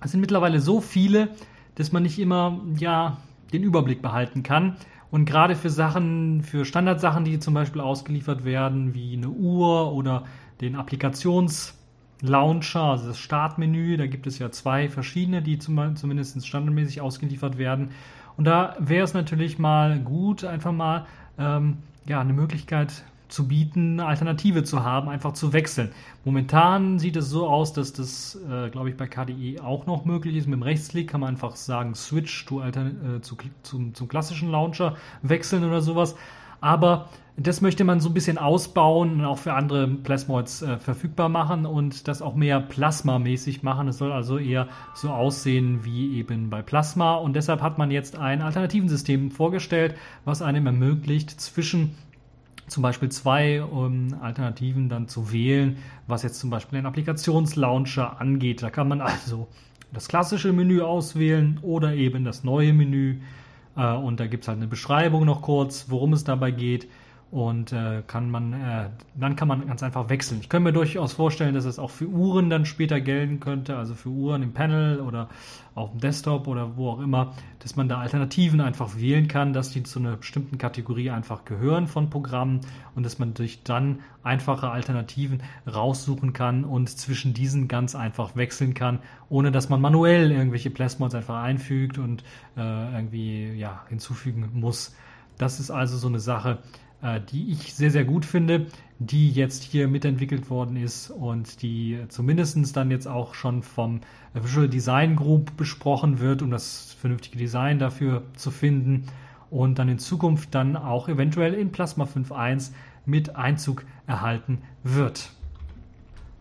es sind mittlerweile so viele, dass man nicht immer ja, den Überblick behalten kann. Und gerade für Sachen, für Standardsachen, die zum Beispiel ausgeliefert werden, wie eine Uhr oder den Applikations- Launcher, also das Startmenü. Da gibt es ja zwei verschiedene, die zum, zumindest standardmäßig ausgeliefert werden. Und da wäre es natürlich mal gut, einfach mal ähm, ja, eine Möglichkeit zu bieten, eine Alternative zu haben, einfach zu wechseln. Momentan sieht es so aus, dass das, äh, glaube ich, bei KDE auch noch möglich ist. Mit dem Rechtsklick kann man einfach sagen, Switch to äh, zu, zum, zum klassischen Launcher wechseln oder sowas. Aber das möchte man so ein bisschen ausbauen und auch für andere Plasmoids äh, verfügbar machen und das auch mehr Plasma-mäßig machen. Es soll also eher so aussehen wie eben bei Plasma und deshalb hat man jetzt ein alternativen System vorgestellt, was einem ermöglicht, zwischen zum Beispiel zwei um, Alternativen dann zu wählen, was jetzt zum Beispiel den Applikationslauncher angeht. Da kann man also das klassische Menü auswählen oder eben das neue Menü und da gibt es halt eine Beschreibung noch kurz, worum es dabei geht. Und äh, kann man, äh, dann kann man ganz einfach wechseln. Ich könnte mir durchaus vorstellen, dass es auch für Uhren dann später gelten könnte, also für Uhren im Panel oder auf dem Desktop oder wo auch immer, dass man da Alternativen einfach wählen kann, dass die zu einer bestimmten Kategorie einfach gehören von Programmen und dass man durch dann einfache Alternativen raussuchen kann und zwischen diesen ganz einfach wechseln kann, ohne dass man manuell irgendwelche Plasmods einfach einfügt und äh, irgendwie ja, hinzufügen muss. Das ist also so eine Sache, die ich sehr, sehr gut finde, die jetzt hier mitentwickelt worden ist und die zumindest dann jetzt auch schon vom Visual Design Group besprochen wird, um das vernünftige Design dafür zu finden und dann in Zukunft dann auch eventuell in Plasma 5.1 mit Einzug erhalten wird.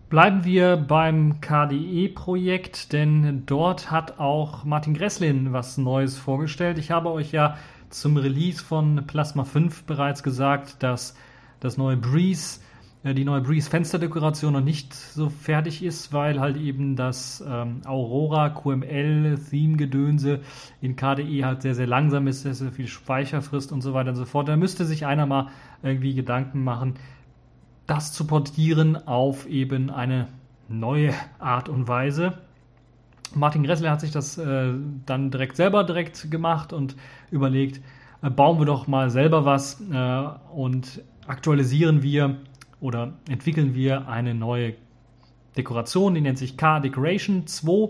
Bleiben wir beim KDE-Projekt, denn dort hat auch Martin Gresslin was Neues vorgestellt. Ich habe euch ja zum Release von Plasma 5 bereits gesagt, dass das neue Breeze, äh, die neue Breeze Fensterdekoration noch nicht so fertig ist, weil halt eben das ähm, Aurora QML Theme Gedönse in KDE halt sehr, sehr langsam ist, sehr, sehr viel Speicher frisst und so weiter und so fort. Da müsste sich einer mal irgendwie Gedanken machen, das zu portieren auf eben eine neue Art und Weise. Martin Gressler hat sich das äh, dann direkt selber direkt gemacht und überlegt, äh, bauen wir doch mal selber was äh, und aktualisieren wir oder entwickeln wir eine neue Dekoration, die nennt sich K-Decoration 2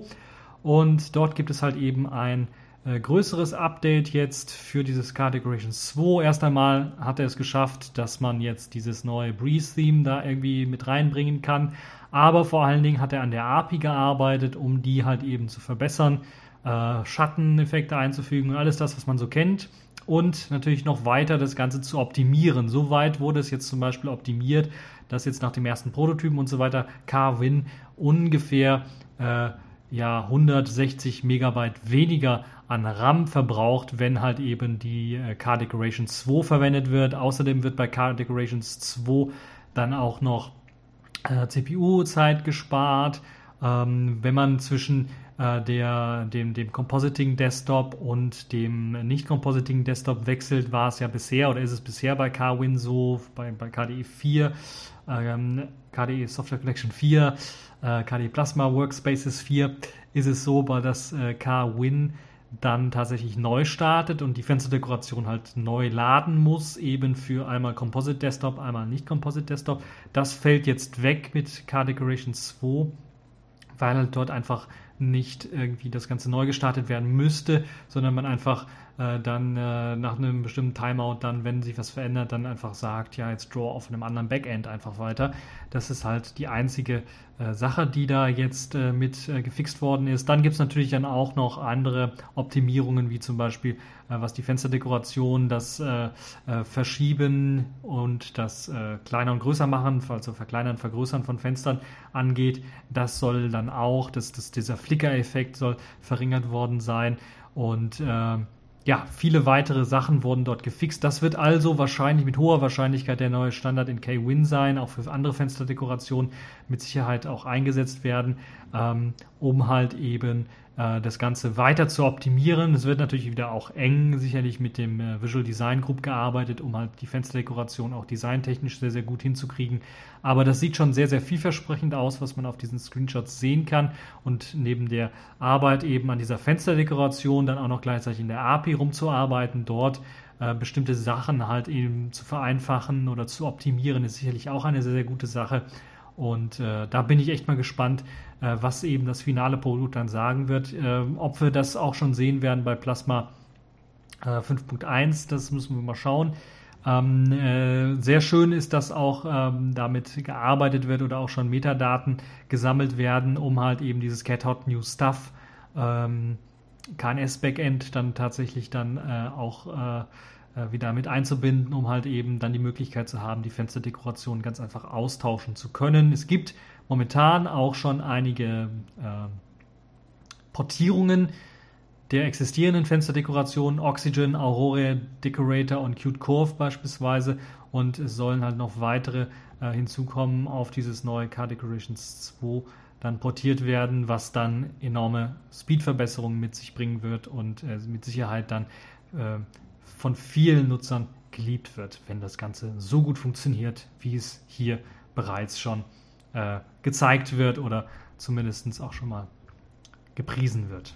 und dort gibt es halt eben ein äh, größeres Update jetzt für dieses Car Decoration 2. Erst einmal hat er es geschafft, dass man jetzt dieses neue Breeze-Theme da irgendwie mit reinbringen kann. Aber vor allen Dingen hat er an der API gearbeitet, um die halt eben zu verbessern, äh, Schatteneffekte einzufügen und alles das, was man so kennt. und natürlich noch weiter das Ganze zu optimieren. Soweit wurde es jetzt zum Beispiel optimiert, dass jetzt nach dem ersten Prototypen und so weiter K-Win ungefähr äh, ja 160 Megabyte weniger an RAM verbraucht, wenn halt eben die äh, Car Decorations 2 verwendet wird. Außerdem wird bei Car Decorations 2 dann auch noch äh, CPU-Zeit gespart. Ähm, wenn man zwischen äh, der, dem, dem Compositing Desktop und dem Nicht-Compositing Desktop wechselt, war es ja bisher oder ist es bisher bei CarWin so, bei, bei KDE 4, ähm, KDE Software Collection 4, äh, KDE Plasma Workspaces 4, ist es so, bei das äh, CarWin dann tatsächlich neu startet und die Fensterdekoration halt neu laden muss, eben für einmal Composite Desktop, einmal nicht Composite Desktop. Das fällt jetzt weg mit Car Decoration 2, weil halt dort einfach nicht irgendwie das Ganze neu gestartet werden müsste, sondern man einfach äh, dann äh, nach einem bestimmten Timeout dann, wenn sich was verändert, dann einfach sagt, ja, jetzt draw auf einem anderen Backend einfach weiter. Das ist halt die einzige äh, Sache, die da jetzt äh, mit äh, gefixt worden ist. Dann gibt es natürlich dann auch noch andere Optimierungen, wie zum Beispiel, äh, was die Fensterdekoration, das Verschieben und das kleiner und größer machen, also verkleinern, vergrößern von Fenstern angeht. Das soll dann auch, das, das, dieser Flicker-Effekt soll verringert worden sein. Und ja, viele weitere Sachen wurden dort gefixt. Das wird also wahrscheinlich mit hoher Wahrscheinlichkeit der neue Standard in K-Win sein, auch für andere Fensterdekorationen mit Sicherheit auch eingesetzt werden, ähm, um halt eben das Ganze weiter zu optimieren. Es wird natürlich wieder auch eng sicherlich mit dem äh, Visual Design Group gearbeitet, um halt die Fensterdekoration auch designtechnisch sehr, sehr gut hinzukriegen. Aber das sieht schon sehr, sehr vielversprechend aus, was man auf diesen Screenshots sehen kann. Und neben der Arbeit eben an dieser Fensterdekoration dann auch noch gleichzeitig in der API rumzuarbeiten, dort äh, bestimmte Sachen halt eben zu vereinfachen oder zu optimieren, ist sicherlich auch eine sehr, sehr gute Sache. Und äh, da bin ich echt mal gespannt, äh, was eben das finale Produkt dann sagen wird. Äh, ob wir das auch schon sehen werden bei Plasma 5.1, äh, das müssen wir mal schauen. Ähm, äh, sehr schön ist, dass auch ähm, damit gearbeitet wird oder auch schon Metadaten gesammelt werden, um halt eben dieses Cat Hot New Stuff ähm, KNS-Backend dann tatsächlich dann äh, auch wieder mit einzubinden, um halt eben dann die Möglichkeit zu haben, die Fensterdekoration ganz einfach austauschen zu können. Es gibt momentan auch schon einige äh, Portierungen der existierenden Fensterdekorationen, Oxygen, Aurora Decorator und Cute Curve beispielsweise. Und es sollen halt noch weitere äh, hinzukommen auf dieses neue Car Decorations 2 dann portiert werden, was dann enorme Speedverbesserungen mit sich bringen wird und äh, mit Sicherheit dann äh, von vielen Nutzern geliebt wird, wenn das Ganze so gut funktioniert, wie es hier bereits schon äh, gezeigt wird oder zumindest auch schon mal gepriesen wird.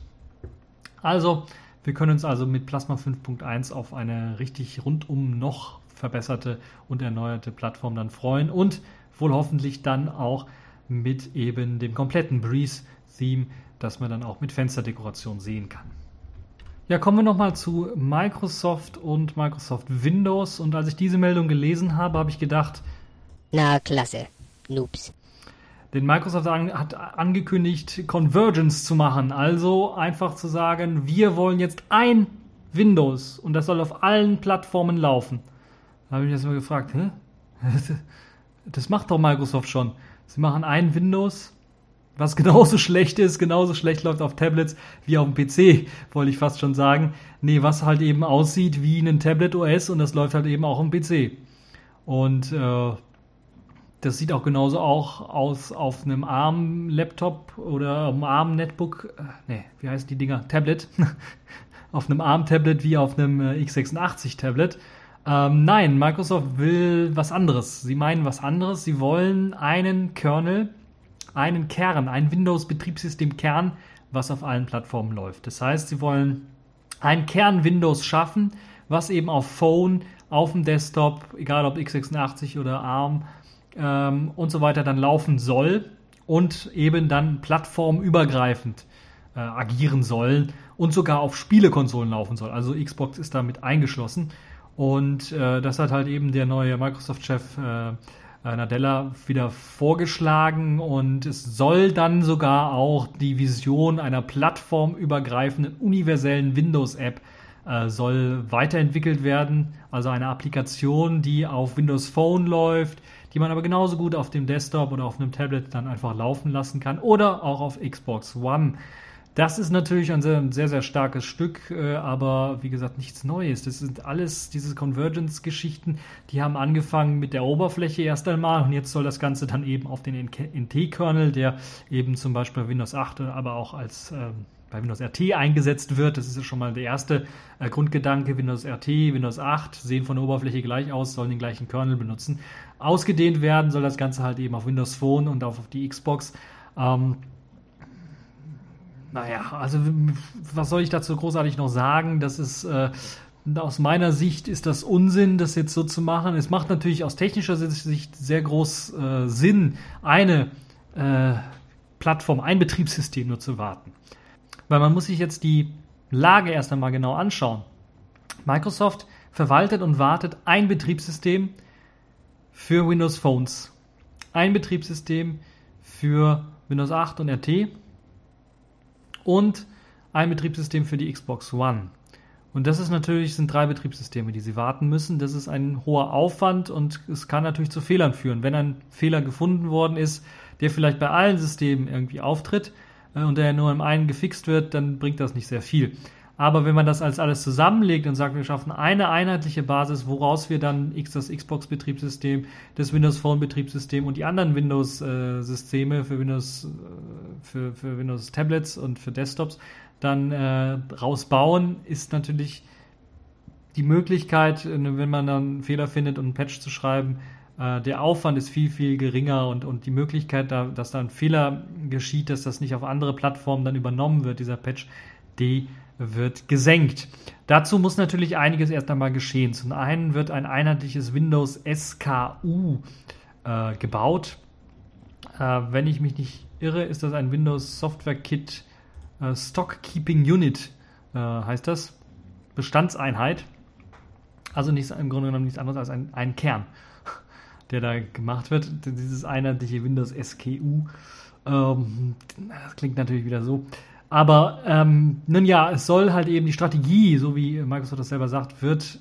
Also, wir können uns also mit Plasma 5.1 auf eine richtig rundum noch verbesserte und erneuerte Plattform dann freuen und wohl hoffentlich dann auch mit eben dem kompletten Breeze-Theme, das man dann auch mit Fensterdekoration sehen kann. Ja, kommen wir nochmal zu Microsoft und Microsoft Windows. Und als ich diese Meldung gelesen habe, habe ich gedacht, na klasse, Noobs. Denn Microsoft hat angekündigt, Convergence zu machen. Also einfach zu sagen, wir wollen jetzt ein Windows und das soll auf allen Plattformen laufen. Da habe ich mich erstmal gefragt, hä? Das macht doch Microsoft schon. Sie machen ein Windows was genauso schlecht ist, genauso schlecht läuft auf Tablets wie auf dem PC, wollte ich fast schon sagen. Nee, was halt eben aussieht wie ein Tablet OS und das läuft halt eben auch im PC. Und äh, das sieht auch genauso auch aus auf einem ARM-Laptop oder auf einem ARM-Netbook. Äh, nee, wie heißt die Dinger? Tablet. auf einem ARM-Tablet wie auf einem äh, x86-Tablet. Ähm, nein, Microsoft will was anderes. Sie meinen was anderes. Sie wollen einen Kernel einen Kern, ein Windows-Betriebssystem-Kern, was auf allen Plattformen läuft. Das heißt, sie wollen ein Kern Windows schaffen, was eben auf Phone, auf dem Desktop, egal ob x86 oder ARM ähm, und so weiter, dann laufen soll und eben dann plattformübergreifend äh, agieren soll und sogar auf Spielekonsolen laufen soll. Also Xbox ist damit eingeschlossen. Und äh, das hat halt eben der neue Microsoft-Chef äh, Nadella wieder vorgeschlagen und es soll dann sogar auch die Vision einer plattformübergreifenden universellen Windows-App äh, soll weiterentwickelt werden. Also eine Applikation, die auf Windows Phone läuft, die man aber genauso gut auf dem Desktop oder auf einem Tablet dann einfach laufen lassen kann oder auch auf Xbox One. Das ist natürlich ein sehr, sehr, sehr starkes Stück, äh, aber wie gesagt, nichts Neues. Das sind alles diese Convergence-Geschichten, die haben angefangen mit der Oberfläche erst einmal und jetzt soll das Ganze dann eben auf den NT-Kernel, der eben zum Beispiel bei Windows 8, aber auch als ähm, bei Windows RT eingesetzt wird. Das ist ja schon mal der erste äh, Grundgedanke. Windows RT, Windows 8 sehen von der Oberfläche gleich aus, sollen den gleichen Kernel benutzen. Ausgedehnt werden soll das Ganze halt eben auf Windows Phone und auf, auf die Xbox. Ähm, naja, also was soll ich dazu großartig noch sagen? Das ist äh, aus meiner Sicht ist das Unsinn, das jetzt so zu machen. Es macht natürlich aus technischer Sicht sehr groß äh, Sinn, eine äh, Plattform, ein Betriebssystem nur zu warten. Weil man muss sich jetzt die Lage erst einmal genau anschauen. Microsoft verwaltet und wartet ein Betriebssystem für Windows Phones, ein Betriebssystem für Windows 8 und RT und ein Betriebssystem für die Xbox One. Und das ist natürlich, sind drei Betriebssysteme, die Sie warten müssen. Das ist ein hoher Aufwand und es kann natürlich zu Fehlern führen. Wenn ein Fehler gefunden worden ist, der vielleicht bei allen Systemen irgendwie auftritt äh, und der nur im einen gefixt wird, dann bringt das nicht sehr viel. Aber wenn man das als alles zusammenlegt und sagt, wir schaffen eine einheitliche Basis, woraus wir dann das Xbox-Betriebssystem, das Windows Phone-Betriebssystem und die anderen Windows-Systeme für Windows, äh, für, für Windows Tablets und für Desktops dann äh, rausbauen, ist natürlich die Möglichkeit, wenn man dann einen Fehler findet und einen Patch zu schreiben, äh, der Aufwand ist viel, viel geringer und, und die Möglichkeit, da, dass da ein Fehler geschieht, dass das nicht auf andere Plattformen dann übernommen wird, dieser Patch, die wird gesenkt. Dazu muss natürlich einiges erst einmal geschehen. Zum einen wird ein einheitliches Windows SKU äh, gebaut. Äh, wenn ich mich nicht irre, ist das ein Windows Software Kit äh, Stock Keeping Unit, äh, heißt das. Bestandseinheit. Also nichts, im Grunde genommen nichts anderes als ein, ein Kern, der da gemacht wird. Dieses einheitliche Windows SKU. Ähm, das klingt natürlich wieder so. Aber ähm, nun ja, es soll halt eben die Strategie, so wie Microsoft das selber sagt, wird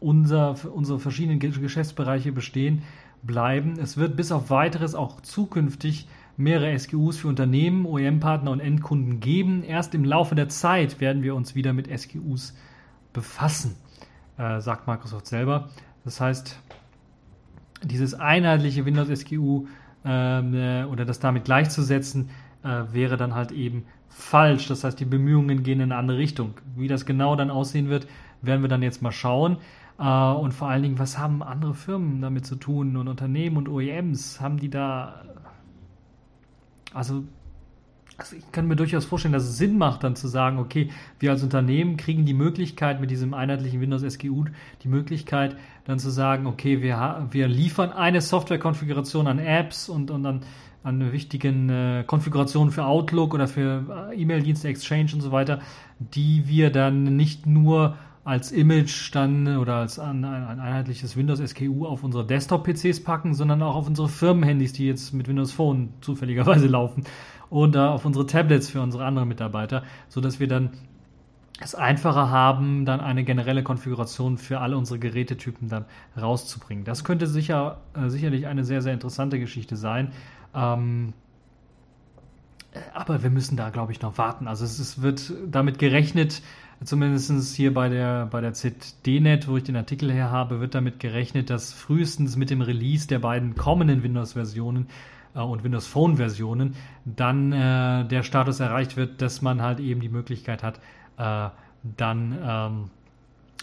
unser, unsere verschiedenen Geschäftsbereiche bestehen bleiben. Es wird bis auf weiteres auch zukünftig mehrere SKUs für Unternehmen, OEM-Partner und Endkunden geben. Erst im Laufe der Zeit werden wir uns wieder mit SKUs befassen, äh, sagt Microsoft selber. Das heißt, dieses einheitliche Windows SKU ähm, äh, oder das damit gleichzusetzen, äh, wäre dann halt eben falsch. Das heißt, die Bemühungen gehen in eine andere Richtung. Wie das genau dann aussehen wird, werden wir dann jetzt mal schauen. Äh, und vor allen Dingen, was haben andere Firmen damit zu tun und Unternehmen und OEMs? Haben die da. Also, also ich kann mir durchaus vorstellen, dass es Sinn macht, dann zu sagen, okay, wir als Unternehmen kriegen die Möglichkeit mit diesem einheitlichen Windows SGU, die Möglichkeit dann zu sagen, okay, wir, wir liefern eine Softwarekonfiguration an Apps und, und dann an wichtigen äh, Konfigurationen für Outlook oder für äh, E-Mail-Dienste, Exchange und so weiter, die wir dann nicht nur als Image dann oder als ein, ein einheitliches Windows SKU auf unsere Desktop-PCs packen, sondern auch auf unsere Firmenhandys, die jetzt mit Windows Phone zufälligerweise laufen oder auf unsere Tablets für unsere anderen Mitarbeiter, sodass wir dann es einfacher haben, dann eine generelle Konfiguration für alle unsere Gerätetypen dann rauszubringen. Das könnte sicher, äh, sicherlich eine sehr, sehr interessante Geschichte sein. Ähm, aber wir müssen da, glaube ich, noch warten. Also es, es wird damit gerechnet, zumindest hier bei der, bei der ZDNet, wo ich den Artikel her habe, wird damit gerechnet, dass frühestens mit dem Release der beiden kommenden Windows-Versionen äh, und Windows Phone-Versionen dann äh, der Status erreicht wird, dass man halt eben die Möglichkeit hat, äh, dann ähm,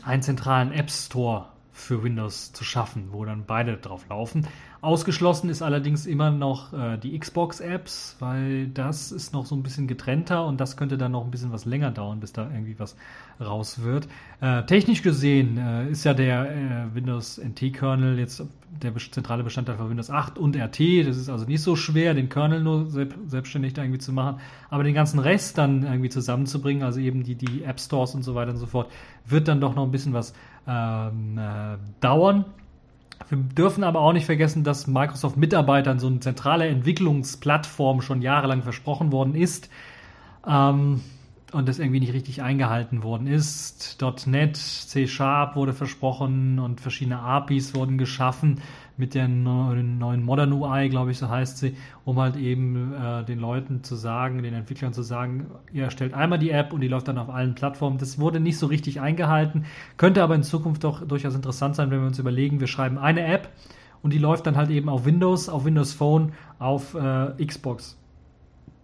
einen zentralen App Store für Windows zu schaffen, wo dann beide drauf laufen. Ausgeschlossen ist allerdings immer noch äh, die Xbox-Apps, weil das ist noch so ein bisschen getrennter und das könnte dann noch ein bisschen was länger dauern, bis da irgendwie was raus wird. Äh, technisch gesehen äh, ist ja der äh, Windows NT-Kernel jetzt der zentrale Bestandteil von Windows 8 und RT. Das ist also nicht so schwer, den Kernel nur selbstständig da irgendwie zu machen, aber den ganzen Rest dann irgendwie zusammenzubringen, also eben die, die App Stores und so weiter und so fort, wird dann doch noch ein bisschen was ähm, äh, dauern. Wir dürfen aber auch nicht vergessen, dass Microsoft Mitarbeitern so eine zentrale Entwicklungsplattform schon jahrelang versprochen worden ist. Ähm, und das irgendwie nicht richtig eingehalten worden ist. .NET, C Sharp wurde versprochen und verschiedene APIs wurden geschaffen mit der neuen Modern UI, glaube ich, so heißt sie, um halt eben äh, den Leuten zu sagen, den Entwicklern zu sagen, ihr erstellt einmal die App und die läuft dann auf allen Plattformen. Das wurde nicht so richtig eingehalten, könnte aber in Zukunft doch durchaus interessant sein, wenn wir uns überlegen, wir schreiben eine App und die läuft dann halt eben auf Windows, auf Windows Phone, auf äh, Xbox.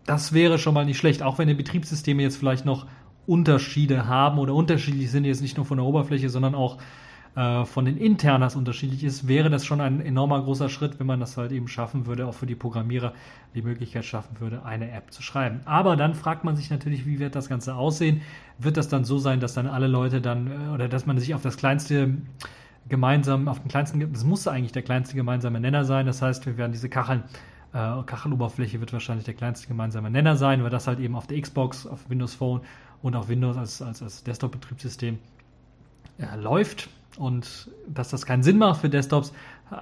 Das wäre schon mal nicht schlecht, auch wenn die Betriebssysteme jetzt vielleicht noch Unterschiede haben oder unterschiedlich sind, jetzt nicht nur von der Oberfläche, sondern auch äh, von den Internas unterschiedlich ist, wäre das schon ein enormer großer Schritt, wenn man das halt eben schaffen würde, auch für die Programmierer die Möglichkeit schaffen würde, eine App zu schreiben. Aber dann fragt man sich natürlich, wie wird das Ganze aussehen? Wird das dann so sein, dass dann alle Leute dann äh, oder dass man sich auf das kleinste gemeinsam, auf den kleinsten, das muss eigentlich der kleinste gemeinsame Nenner sein. Das heißt, wir werden diese Kacheln äh, Kacheloberfläche wird wahrscheinlich der kleinste gemeinsame Nenner sein, weil das halt eben auf der Xbox, auf Windows Phone und auf Windows als, als, als Desktop-Betriebssystem äh, läuft. Und dass das keinen Sinn macht für Desktops, äh,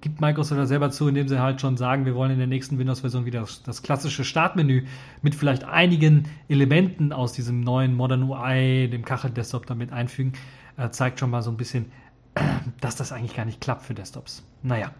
gibt Microsoft ja selber zu, indem sie halt schon sagen, wir wollen in der nächsten Windows-Version wieder das, klassische Startmenü mit vielleicht einigen Elementen aus diesem neuen Modern UI, dem Kachel-Desktop damit einfügen, äh, zeigt schon mal so ein bisschen, dass das eigentlich gar nicht klappt für Desktops. Naja.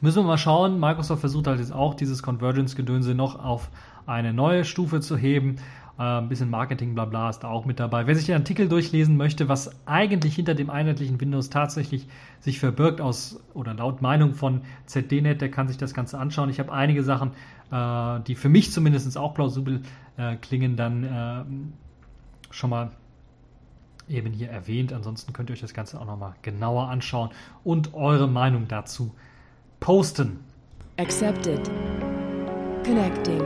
Müssen wir mal schauen. Microsoft versucht halt jetzt auch dieses Convergence-Gedönse noch auf eine neue Stufe zu heben. Äh, ein bisschen Marketing, bla bla ist da auch mit dabei. Wer sich den Artikel durchlesen möchte, was eigentlich hinter dem einheitlichen Windows tatsächlich sich verbirgt, aus oder laut Meinung von ZDNet, der kann sich das Ganze anschauen. Ich habe einige Sachen, äh, die für mich zumindest auch plausibel äh, klingen, dann äh, schon mal eben hier erwähnt. Ansonsten könnt ihr euch das Ganze auch nochmal genauer anschauen und eure Meinung dazu posten. Accepted. Connecting.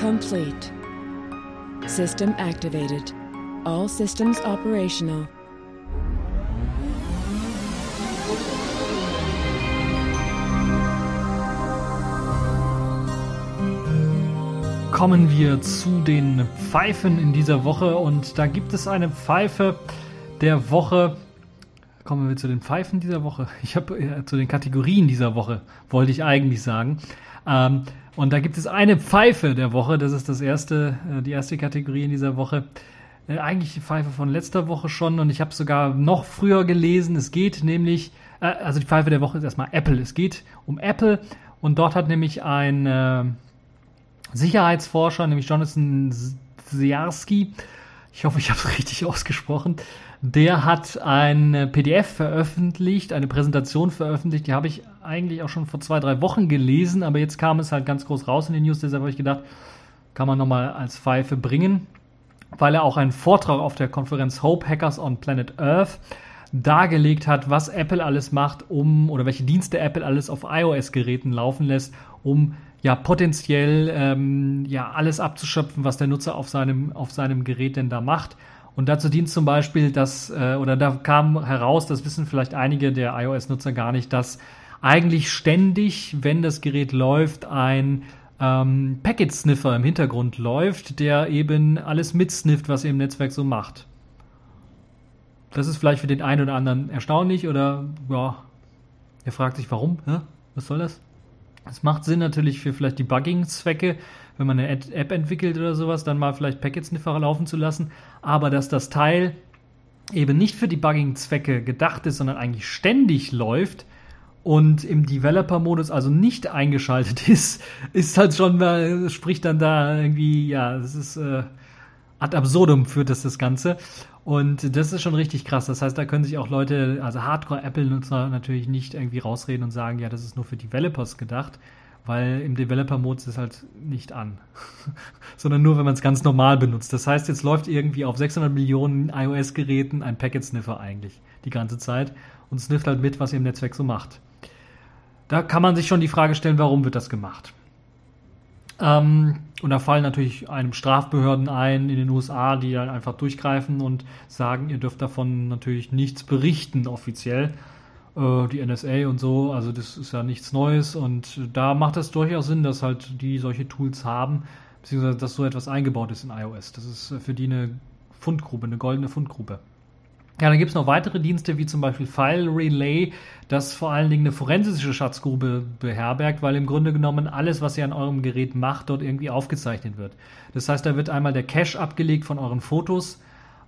Complete. System activated. All systems operational. Kommen wir zu den Pfeifen in dieser Woche und da gibt es eine Pfeife der Woche, Kommen wir zu den Pfeifen dieser Woche. Ich habe äh, zu den Kategorien dieser Woche, wollte ich eigentlich sagen. Ähm, und da gibt es eine Pfeife der Woche. Das ist das erste, äh, die erste Kategorie in dieser Woche. Äh, eigentlich die Pfeife von letzter Woche schon und ich habe sogar noch früher gelesen. Es geht nämlich, äh, also die Pfeife der Woche ist erstmal Apple. Es geht um Apple und dort hat nämlich ein äh, Sicherheitsforscher, nämlich Jonathan Ziarski, ich hoffe, ich habe es richtig ausgesprochen, der hat ein PDF veröffentlicht, eine Präsentation veröffentlicht, die habe ich eigentlich auch schon vor zwei, drei Wochen gelesen, aber jetzt kam es halt ganz groß raus in den News, deshalb habe ich gedacht, kann man nochmal als Pfeife bringen, weil er auch einen Vortrag auf der Konferenz Hope Hackers on Planet Earth dargelegt hat, was Apple alles macht, um oder welche Dienste Apple alles auf iOS-Geräten laufen lässt, um ja potenziell ähm, ja alles abzuschöpfen, was der Nutzer auf seinem auf seinem Gerät denn da macht. Und dazu dient zum Beispiel, dass, äh, oder da kam heraus, das wissen vielleicht einige der iOS-Nutzer gar nicht, dass eigentlich ständig, wenn das Gerät läuft, ein ähm, Packet-Sniffer im Hintergrund läuft, der eben alles mitsnifft, was ihr im Netzwerk so macht. Das ist vielleicht für den einen oder anderen erstaunlich oder ja, er fragt sich, warum? Hä? Was soll das? Es macht Sinn natürlich für vielleicht Debugging-Zwecke, wenn man eine App entwickelt oder sowas, dann mal vielleicht Packet-Sniffer laufen zu lassen. Aber dass das Teil eben nicht für Debugging-Zwecke gedacht ist, sondern eigentlich ständig läuft und im Developer-Modus also nicht eingeschaltet ist, ist halt schon mal, spricht dann da irgendwie, ja, es ist äh, ad absurdum führt das das Ganze. Und das ist schon richtig krass. Das heißt, da können sich auch Leute, also Hardcore-Apple-Nutzer natürlich nicht irgendwie rausreden und sagen, ja, das ist nur für Developers gedacht, weil im Developer-Mode ist es halt nicht an, sondern nur, wenn man es ganz normal benutzt. Das heißt, jetzt läuft irgendwie auf 600 Millionen iOS-Geräten ein Packet-Sniffer eigentlich die ganze Zeit und snifft halt mit, was ihr im Netzwerk so macht. Da kann man sich schon die Frage stellen, warum wird das gemacht? Ähm, und da fallen natürlich einem Strafbehörden ein in den USA, die dann einfach durchgreifen und sagen, ihr dürft davon natürlich nichts berichten offiziell. Äh, die NSA und so, also das ist ja nichts Neues und da macht es durchaus Sinn, dass halt die solche Tools haben, beziehungsweise dass so etwas eingebaut ist in iOS. Das ist für die eine Fundgrube, eine goldene Fundgrube. Ja, dann gibt es noch weitere Dienste, wie zum Beispiel File Relay, das vor allen Dingen eine forensische Schatzgrube beherbergt, weil im Grunde genommen alles, was ihr an eurem Gerät macht, dort irgendwie aufgezeichnet wird. Das heißt, da wird einmal der Cache abgelegt von euren Fotos,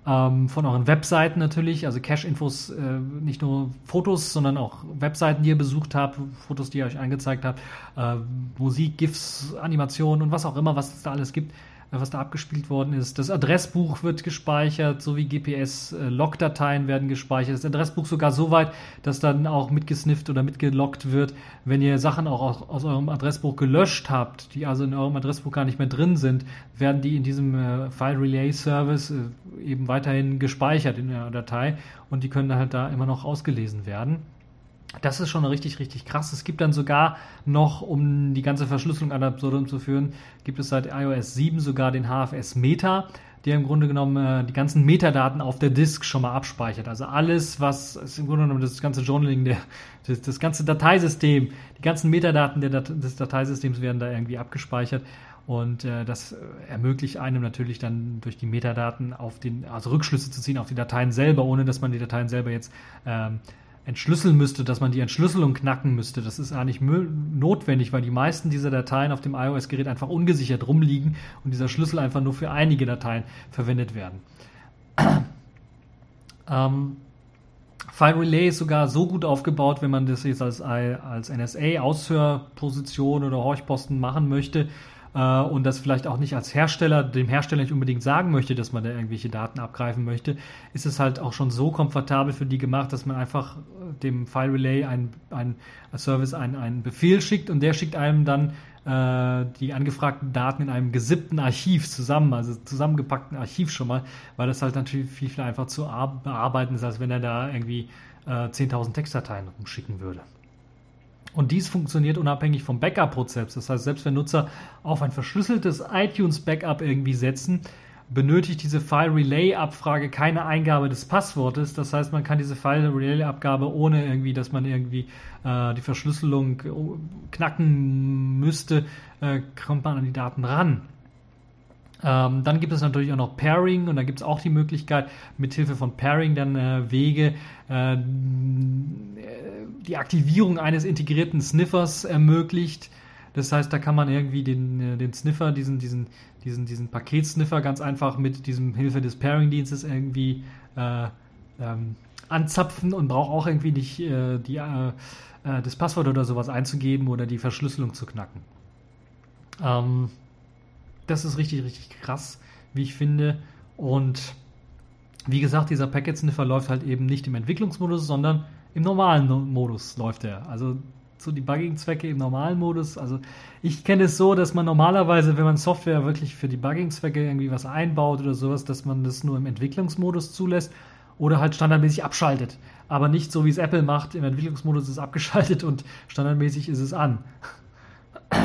ähm, von euren Webseiten natürlich, also Cache-Infos, äh, nicht nur Fotos, sondern auch Webseiten, die ihr besucht habt, Fotos, die ihr euch angezeigt habt, äh, Musik, GIFs, Animationen und was auch immer, was es da alles gibt was da abgespielt worden ist. Das Adressbuch wird gespeichert, sowie GPS-Log-Dateien werden gespeichert. Das Adressbuch sogar so weit, dass dann auch mitgesnifft oder mitgelockt wird, wenn ihr Sachen auch aus, aus, eurem Adressbuch gelöscht habt, die also in eurem Adressbuch gar nicht mehr drin sind, werden die in diesem äh, File Relay Service äh, eben weiterhin gespeichert in der Datei und die können halt da immer noch ausgelesen werden. Das ist schon richtig, richtig krass. Es gibt dann sogar noch, um die ganze Verschlüsselung ad absurdum zu führen, gibt es seit iOS 7 sogar den HFS Meta, der im Grunde genommen äh, die ganzen Metadaten auf der Disk schon mal abspeichert. Also alles, was im Grunde genommen das ganze Journaling, der, das, das ganze Dateisystem, die ganzen Metadaten Dat des Dateisystems werden da irgendwie abgespeichert. Und äh, das ermöglicht einem natürlich dann durch die Metadaten auf den, also Rückschlüsse zu ziehen auf die Dateien selber, ohne dass man die Dateien selber jetzt ähm, entschlüsseln müsste, dass man die Entschlüsselung knacken müsste. Das ist eigentlich notwendig, weil die meisten dieser Dateien auf dem iOS-Gerät einfach ungesichert rumliegen und dieser Schlüssel einfach nur für einige Dateien verwendet werden. ähm, File Relay ist sogar so gut aufgebaut, wenn man das jetzt als, als NSA-Aushörposition oder Horchposten machen möchte, äh, und das vielleicht auch nicht als Hersteller, dem Hersteller nicht unbedingt sagen möchte, dass man da irgendwelche Daten abgreifen möchte, ist es halt auch schon so komfortabel für die gemacht, dass man einfach dem File Relay ein, ein Service einen, einen Befehl schickt und der schickt einem dann äh, die angefragten Daten in einem gesippten Archiv zusammen, also zusammengepackten Archiv schon mal, weil das halt natürlich viel, viel einfacher zu bearbeiten ist, als wenn er da irgendwie äh, 10.000 Textdateien rumschicken würde. Und dies funktioniert unabhängig vom Backup-Prozess. Das heißt, selbst wenn Nutzer auf ein verschlüsseltes iTunes-Backup irgendwie setzen, benötigt diese File-Relay-Abfrage keine Eingabe des Passwortes. Das heißt, man kann diese File-Relay-Abgabe ohne irgendwie, dass man irgendwie äh, die Verschlüsselung knacken müsste, äh, kommt man an die Daten ran. Ähm, dann gibt es natürlich auch noch Pairing und da gibt es auch die Möglichkeit, mithilfe von Pairing dann äh, Wege, äh, die Aktivierung eines integrierten Sniffers ermöglicht. Das heißt, da kann man irgendwie den, äh, den Sniffer, diesen, diesen, diesen, diesen Paketsniffer ganz einfach mit diesem Hilfe des Pairing-Dienstes irgendwie äh, ähm, anzapfen und braucht auch irgendwie nicht äh, die, äh, äh, das Passwort oder sowas einzugeben oder die Verschlüsselung zu knacken. Ähm, das ist richtig, richtig krass, wie ich finde. Und wie gesagt, dieser Packet Sniffer läuft halt eben nicht im Entwicklungsmodus, sondern im normalen Modus läuft er. Also zu Debugging-Zwecke im normalen Modus. Also ich kenne es so, dass man normalerweise, wenn man Software wirklich für Debugging-Zwecke irgendwie was einbaut oder sowas, dass man das nur im Entwicklungsmodus zulässt oder halt standardmäßig abschaltet. Aber nicht so, wie es Apple macht, im Entwicklungsmodus ist es abgeschaltet und standardmäßig ist es an.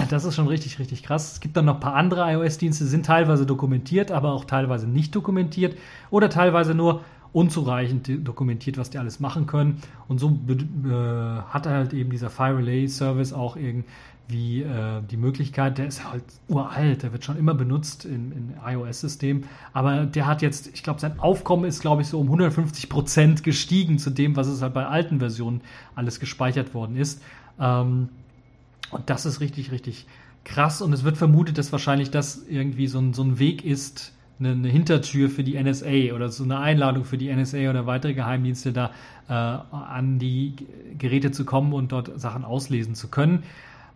Das ist schon richtig, richtig krass. Es gibt dann noch ein paar andere iOS-Dienste, sind teilweise dokumentiert, aber auch teilweise nicht dokumentiert oder teilweise nur unzureichend dokumentiert, was die alles machen können. Und so äh, hat halt eben dieser Fire Relay Service auch irgendwie äh, die Möglichkeit, der ist halt uralt, der wird schon immer benutzt im, im iOS-System, aber der hat jetzt, ich glaube, sein Aufkommen ist, glaube ich, so um 150 Prozent gestiegen zu dem, was es halt bei alten Versionen alles gespeichert worden ist. Ähm, und das ist richtig, richtig krass. Und es wird vermutet, dass wahrscheinlich das irgendwie so ein, so ein Weg ist, eine, eine, Hintertür für die NSA oder so eine Einladung für die NSA oder weitere Geheimdienste da äh, an die Geräte zu kommen und dort Sachen auslesen zu können.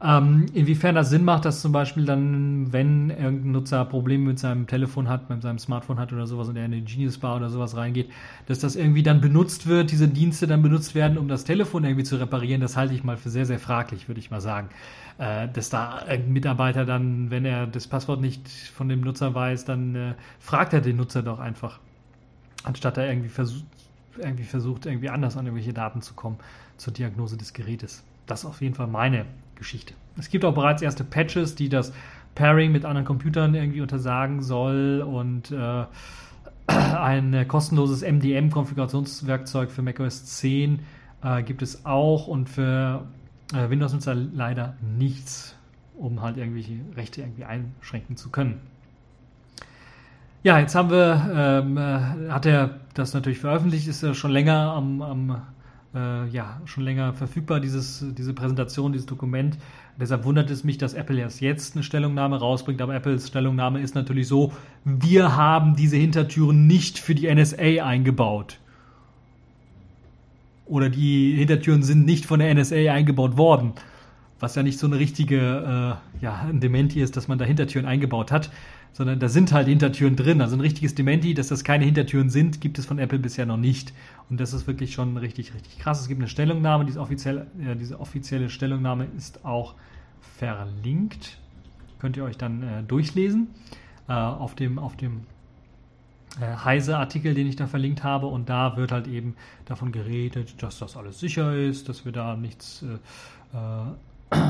Ähm, inwiefern das Sinn macht, dass zum Beispiel dann, wenn irgendein Nutzer Probleme mit seinem Telefon hat, mit seinem Smartphone hat oder sowas und er in den Genius Bar oder sowas reingeht, dass das irgendwie dann benutzt wird, diese Dienste dann benutzt werden, um das Telefon irgendwie zu reparieren, das halte ich mal für sehr, sehr fraglich, würde ich mal sagen. Äh, dass da ein Mitarbeiter dann, wenn er das Passwort nicht von dem Nutzer weiß, dann äh, fragt er den Nutzer doch einfach, anstatt er irgendwie versucht, irgendwie versucht, irgendwie anders an irgendwelche Daten zu kommen zur Diagnose des Gerätes. Das ist auf jeden Fall meine Geschichte. Es gibt auch bereits erste Patches, die das Pairing mit anderen Computern irgendwie untersagen soll und äh, ein kostenloses MDM-Konfigurationswerkzeug für macOS 10 äh, gibt es auch und für äh, Windows-Nutzer leider nichts, um halt irgendwelche Rechte irgendwie einschränken zu können. Ja, jetzt haben wir, ähm, äh, hat er das natürlich veröffentlicht, ist ja schon länger am, am äh, ja, schon länger verfügbar, dieses, diese Präsentation, dieses Dokument. Deshalb wundert es mich, dass Apple erst jetzt eine Stellungnahme rausbringt, aber Apples Stellungnahme ist natürlich so, wir haben diese Hintertüren nicht für die NSA eingebaut. Oder die Hintertüren sind nicht von der NSA eingebaut worden. Was ja nicht so eine richtige, äh, ja, ein Dementi ist, dass man da Hintertüren eingebaut hat sondern da sind halt Hintertüren drin. Also ein richtiges Dementi, dass das keine Hintertüren sind, gibt es von Apple bisher noch nicht. Und das ist wirklich schon richtig, richtig krass. Es gibt eine Stellungnahme, diese offizielle, äh, diese offizielle Stellungnahme ist auch verlinkt. Könnt ihr euch dann äh, durchlesen äh, auf dem, auf dem äh, Heise-Artikel, den ich da verlinkt habe. Und da wird halt eben davon geredet, dass das alles sicher ist, dass wir da nichts äh, äh,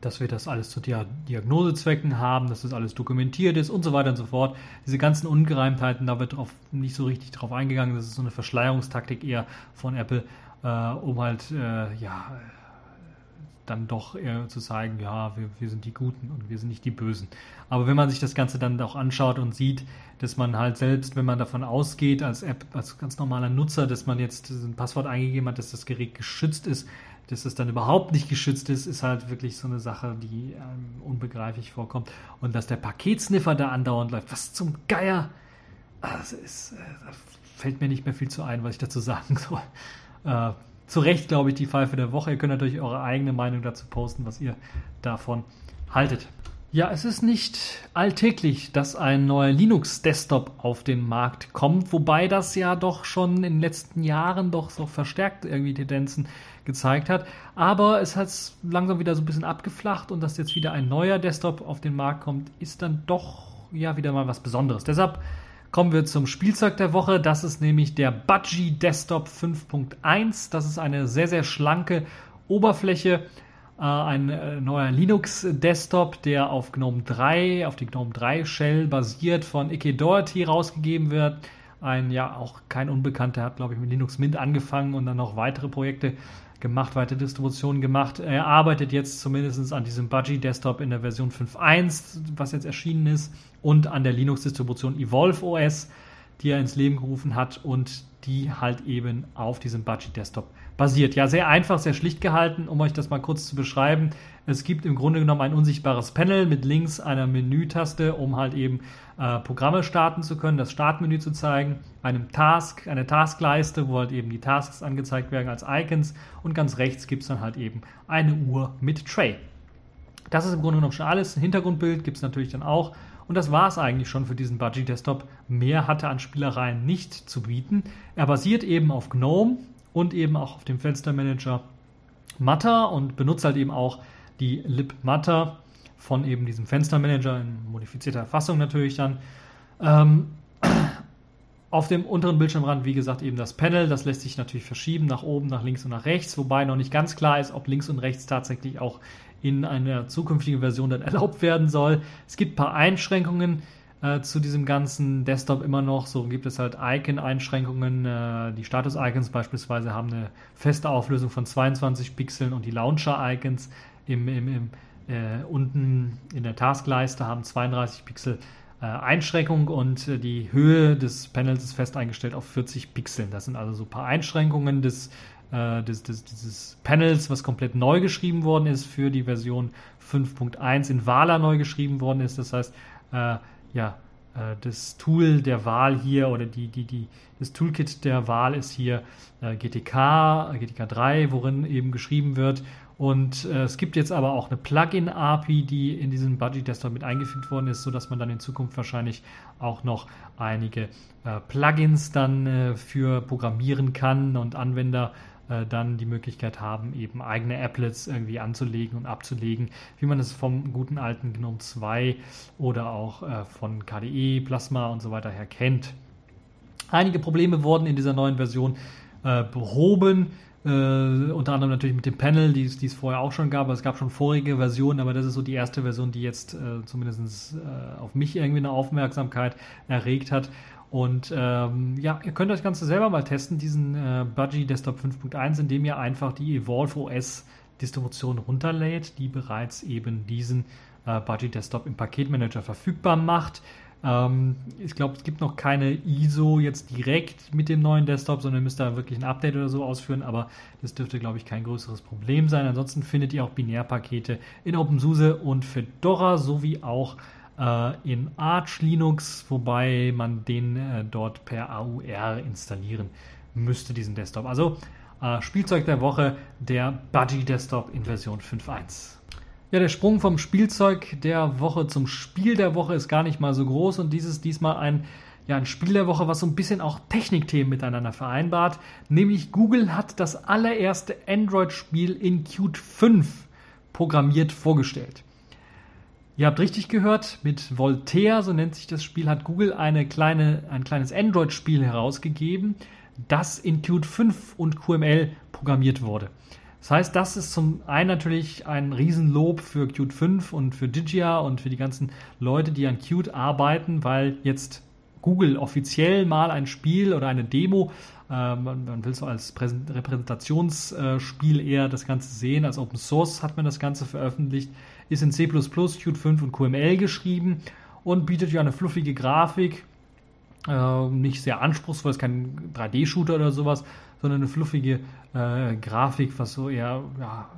dass wir das alles zu Diagnosezwecken haben, dass das alles dokumentiert ist und so weiter und so fort. Diese ganzen Ungereimtheiten, da wird drauf, nicht so richtig drauf eingegangen. Das ist so eine Verschleierungstaktik eher von Apple, äh, um halt, äh, ja, dann doch eher zu zeigen, ja, wir, wir sind die Guten und wir sind nicht die Bösen. Aber wenn man sich das Ganze dann auch anschaut und sieht, dass man halt selbst, wenn man davon ausgeht, als App, als ganz normaler Nutzer, dass man jetzt ein Passwort eingegeben hat, dass das Gerät geschützt ist, dass es dann überhaupt nicht geschützt ist, ist halt wirklich so eine Sache, die ähm, unbegreiflich vorkommt. Und dass der Paketsniffer da andauernd läuft, was zum Geier, das ist, äh, fällt mir nicht mehr viel zu ein, was ich dazu sagen soll. Äh, zu Recht, glaube ich, die Pfeife der Woche. Ihr könnt natürlich eure eigene Meinung dazu posten, was ihr davon haltet. Ja, es ist nicht alltäglich, dass ein neuer Linux-Desktop auf den Markt kommt, wobei das ja doch schon in den letzten Jahren doch so verstärkt irgendwie Tendenzen gezeigt hat. Aber es hat langsam wieder so ein bisschen abgeflacht und dass jetzt wieder ein neuer Desktop auf den Markt kommt, ist dann doch ja wieder mal was Besonderes. Deshalb kommen wir zum Spielzeug der Woche. Das ist nämlich der Budgie Desktop 5.1. Das ist eine sehr, sehr schlanke Oberfläche. Äh, ein äh, neuer Linux-Desktop, der auf GNOME 3, auf die GNOME 3 Shell basiert, von Ike Doherty rausgegeben wird ein ja auch kein Unbekannter, hat glaube ich mit Linux Mint angefangen und dann noch weitere Projekte gemacht, weitere Distributionen gemacht. Er arbeitet jetzt zumindest an diesem Budgie Desktop in der Version 5.1, was jetzt erschienen ist, und an der Linux-Distribution Evolve OS, die er ins Leben gerufen hat und die halt eben auf diesem Budgie Desktop basiert. Ja, sehr einfach, sehr schlicht gehalten, um euch das mal kurz zu beschreiben. Es gibt im Grunde genommen ein unsichtbares Panel mit links einer Menütaste, um halt eben äh, Programme starten zu können, das Startmenü zu zeigen, einem Task, eine Taskleiste, wo halt eben die Tasks angezeigt werden als Icons und ganz rechts gibt es dann halt eben eine Uhr mit Tray. Das ist im Grunde genommen schon alles. Ein Hintergrundbild gibt es natürlich dann auch. Und das war es eigentlich schon für diesen Budgie Desktop. Mehr hatte an Spielereien nicht zu bieten. Er basiert eben auf GNOME und eben auch auf dem Fenstermanager Matter und benutzt halt eben auch die libmatter von eben diesem Fenstermanager in modifizierter Fassung natürlich dann. Ähm, auf dem unteren Bildschirmrand, wie gesagt, eben das Panel. Das lässt sich natürlich verschieben nach oben, nach links und nach rechts, wobei noch nicht ganz klar ist, ob links und rechts tatsächlich auch in einer zukünftigen Version dann erlaubt werden soll. Es gibt ein paar Einschränkungen äh, zu diesem ganzen Desktop immer noch. So gibt es halt Icon-Einschränkungen. Äh, die Status-Icons beispielsweise haben eine feste Auflösung von 22 Pixeln und die Launcher-Icons im, im, im äh, unten in der Taskleiste haben 32 Pixel äh, Einschränkung und äh, die Höhe des Panels ist fest eingestellt auf 40 Pixeln. Das sind also so ein paar Einschränkungen des, des, des, dieses Panels, was komplett neu geschrieben worden ist für die Version 5.1 in Vala neu geschrieben worden ist. Das heißt, ja, äh, das Tool der Wahl hier oder die, die, die, das Toolkit der Wahl ist hier GTK, GTK 3, worin eben geschrieben wird. Und äh, es gibt jetzt aber auch eine Plugin-API, die in diesen Budgie-Tester mit eingefügt worden ist, sodass man dann in Zukunft wahrscheinlich auch noch einige äh, Plugins dann äh, für programmieren kann und Anwender äh, dann die Möglichkeit haben, eben eigene Applets irgendwie anzulegen und abzulegen, wie man es vom guten alten GNOME 2 oder auch äh, von KDE, Plasma und so weiter her kennt. Einige Probleme wurden in dieser neuen Version äh, behoben äh, unter anderem natürlich mit dem Panel, die, es vorher auch schon gab. Es gab schon vorige Versionen, aber das ist so die erste Version, die jetzt äh, zumindest äh, auf mich irgendwie eine Aufmerksamkeit erregt hat. Und ähm, ja, ihr könnt das Ganze selber mal testen, diesen äh, Budgie Desktop 5.1, indem ihr einfach die Evolve OS Distribution runterlädt, die bereits eben diesen äh, Budgie Desktop im Paketmanager verfügbar macht. Ähm, ich glaube, es gibt noch keine ISO jetzt direkt mit dem neuen Desktop, sondern ihr müsst da wirklich ein Update oder so ausführen, aber das dürfte, glaube ich, kein größeres Problem sein. Ansonsten findet ihr auch Binärpakete in OpenSUSE und Fedora sowie auch in Arch Linux, wobei man den äh, dort per AUR installieren müsste, diesen Desktop. Also äh, Spielzeug der Woche, der Budgie Desktop in Version 5.1. Ja, der Sprung vom Spielzeug der Woche zum Spiel der Woche ist gar nicht mal so groß und dieses diesmal ein, ja, ein Spiel der Woche, was so ein bisschen auch Technikthemen miteinander vereinbart. Nämlich Google hat das allererste Android-Spiel in Qt 5 programmiert vorgestellt. Ihr habt richtig gehört, mit Voltaire, so nennt sich das Spiel, hat Google eine kleine, ein kleines Android-Spiel herausgegeben, das in Qt 5 und QML programmiert wurde. Das heißt, das ist zum einen natürlich ein Riesenlob für Qt 5 und für Digia und für die ganzen Leute, die an Qt arbeiten, weil jetzt Google offiziell mal ein Spiel oder eine Demo, äh, man, will so als Präsent Repräsentationsspiel eher das Ganze sehen, als Open Source hat man das Ganze veröffentlicht, ist in C++, Qt 5 und QML geschrieben und bietet ja eine fluffige Grafik, äh, nicht sehr anspruchsvoll, ist kein 3D-Shooter oder sowas, sondern eine fluffige äh, Grafik, was so eher, ja,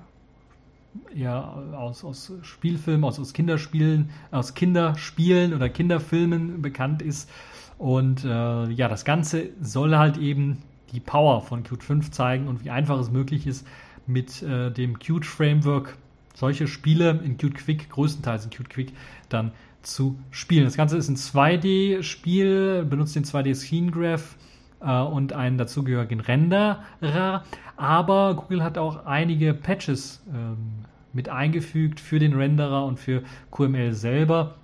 eher aus, aus Spielfilmen, aus, aus Kinderspielen, aus Kinderspielen oder Kinderfilmen bekannt ist. Und äh, ja, das Ganze soll halt eben die Power von Qt 5 zeigen und wie einfach es möglich ist, mit äh, dem Qt Framework solche Spiele in Qt Quick, größtenteils in Qt Quick, dann zu spielen. Das Ganze ist ein 2D-Spiel, benutzt den 2D Scene Graph äh, und einen dazugehörigen Renderer. Aber Google hat auch einige Patches ähm, mit eingefügt für den Renderer und für QML selber.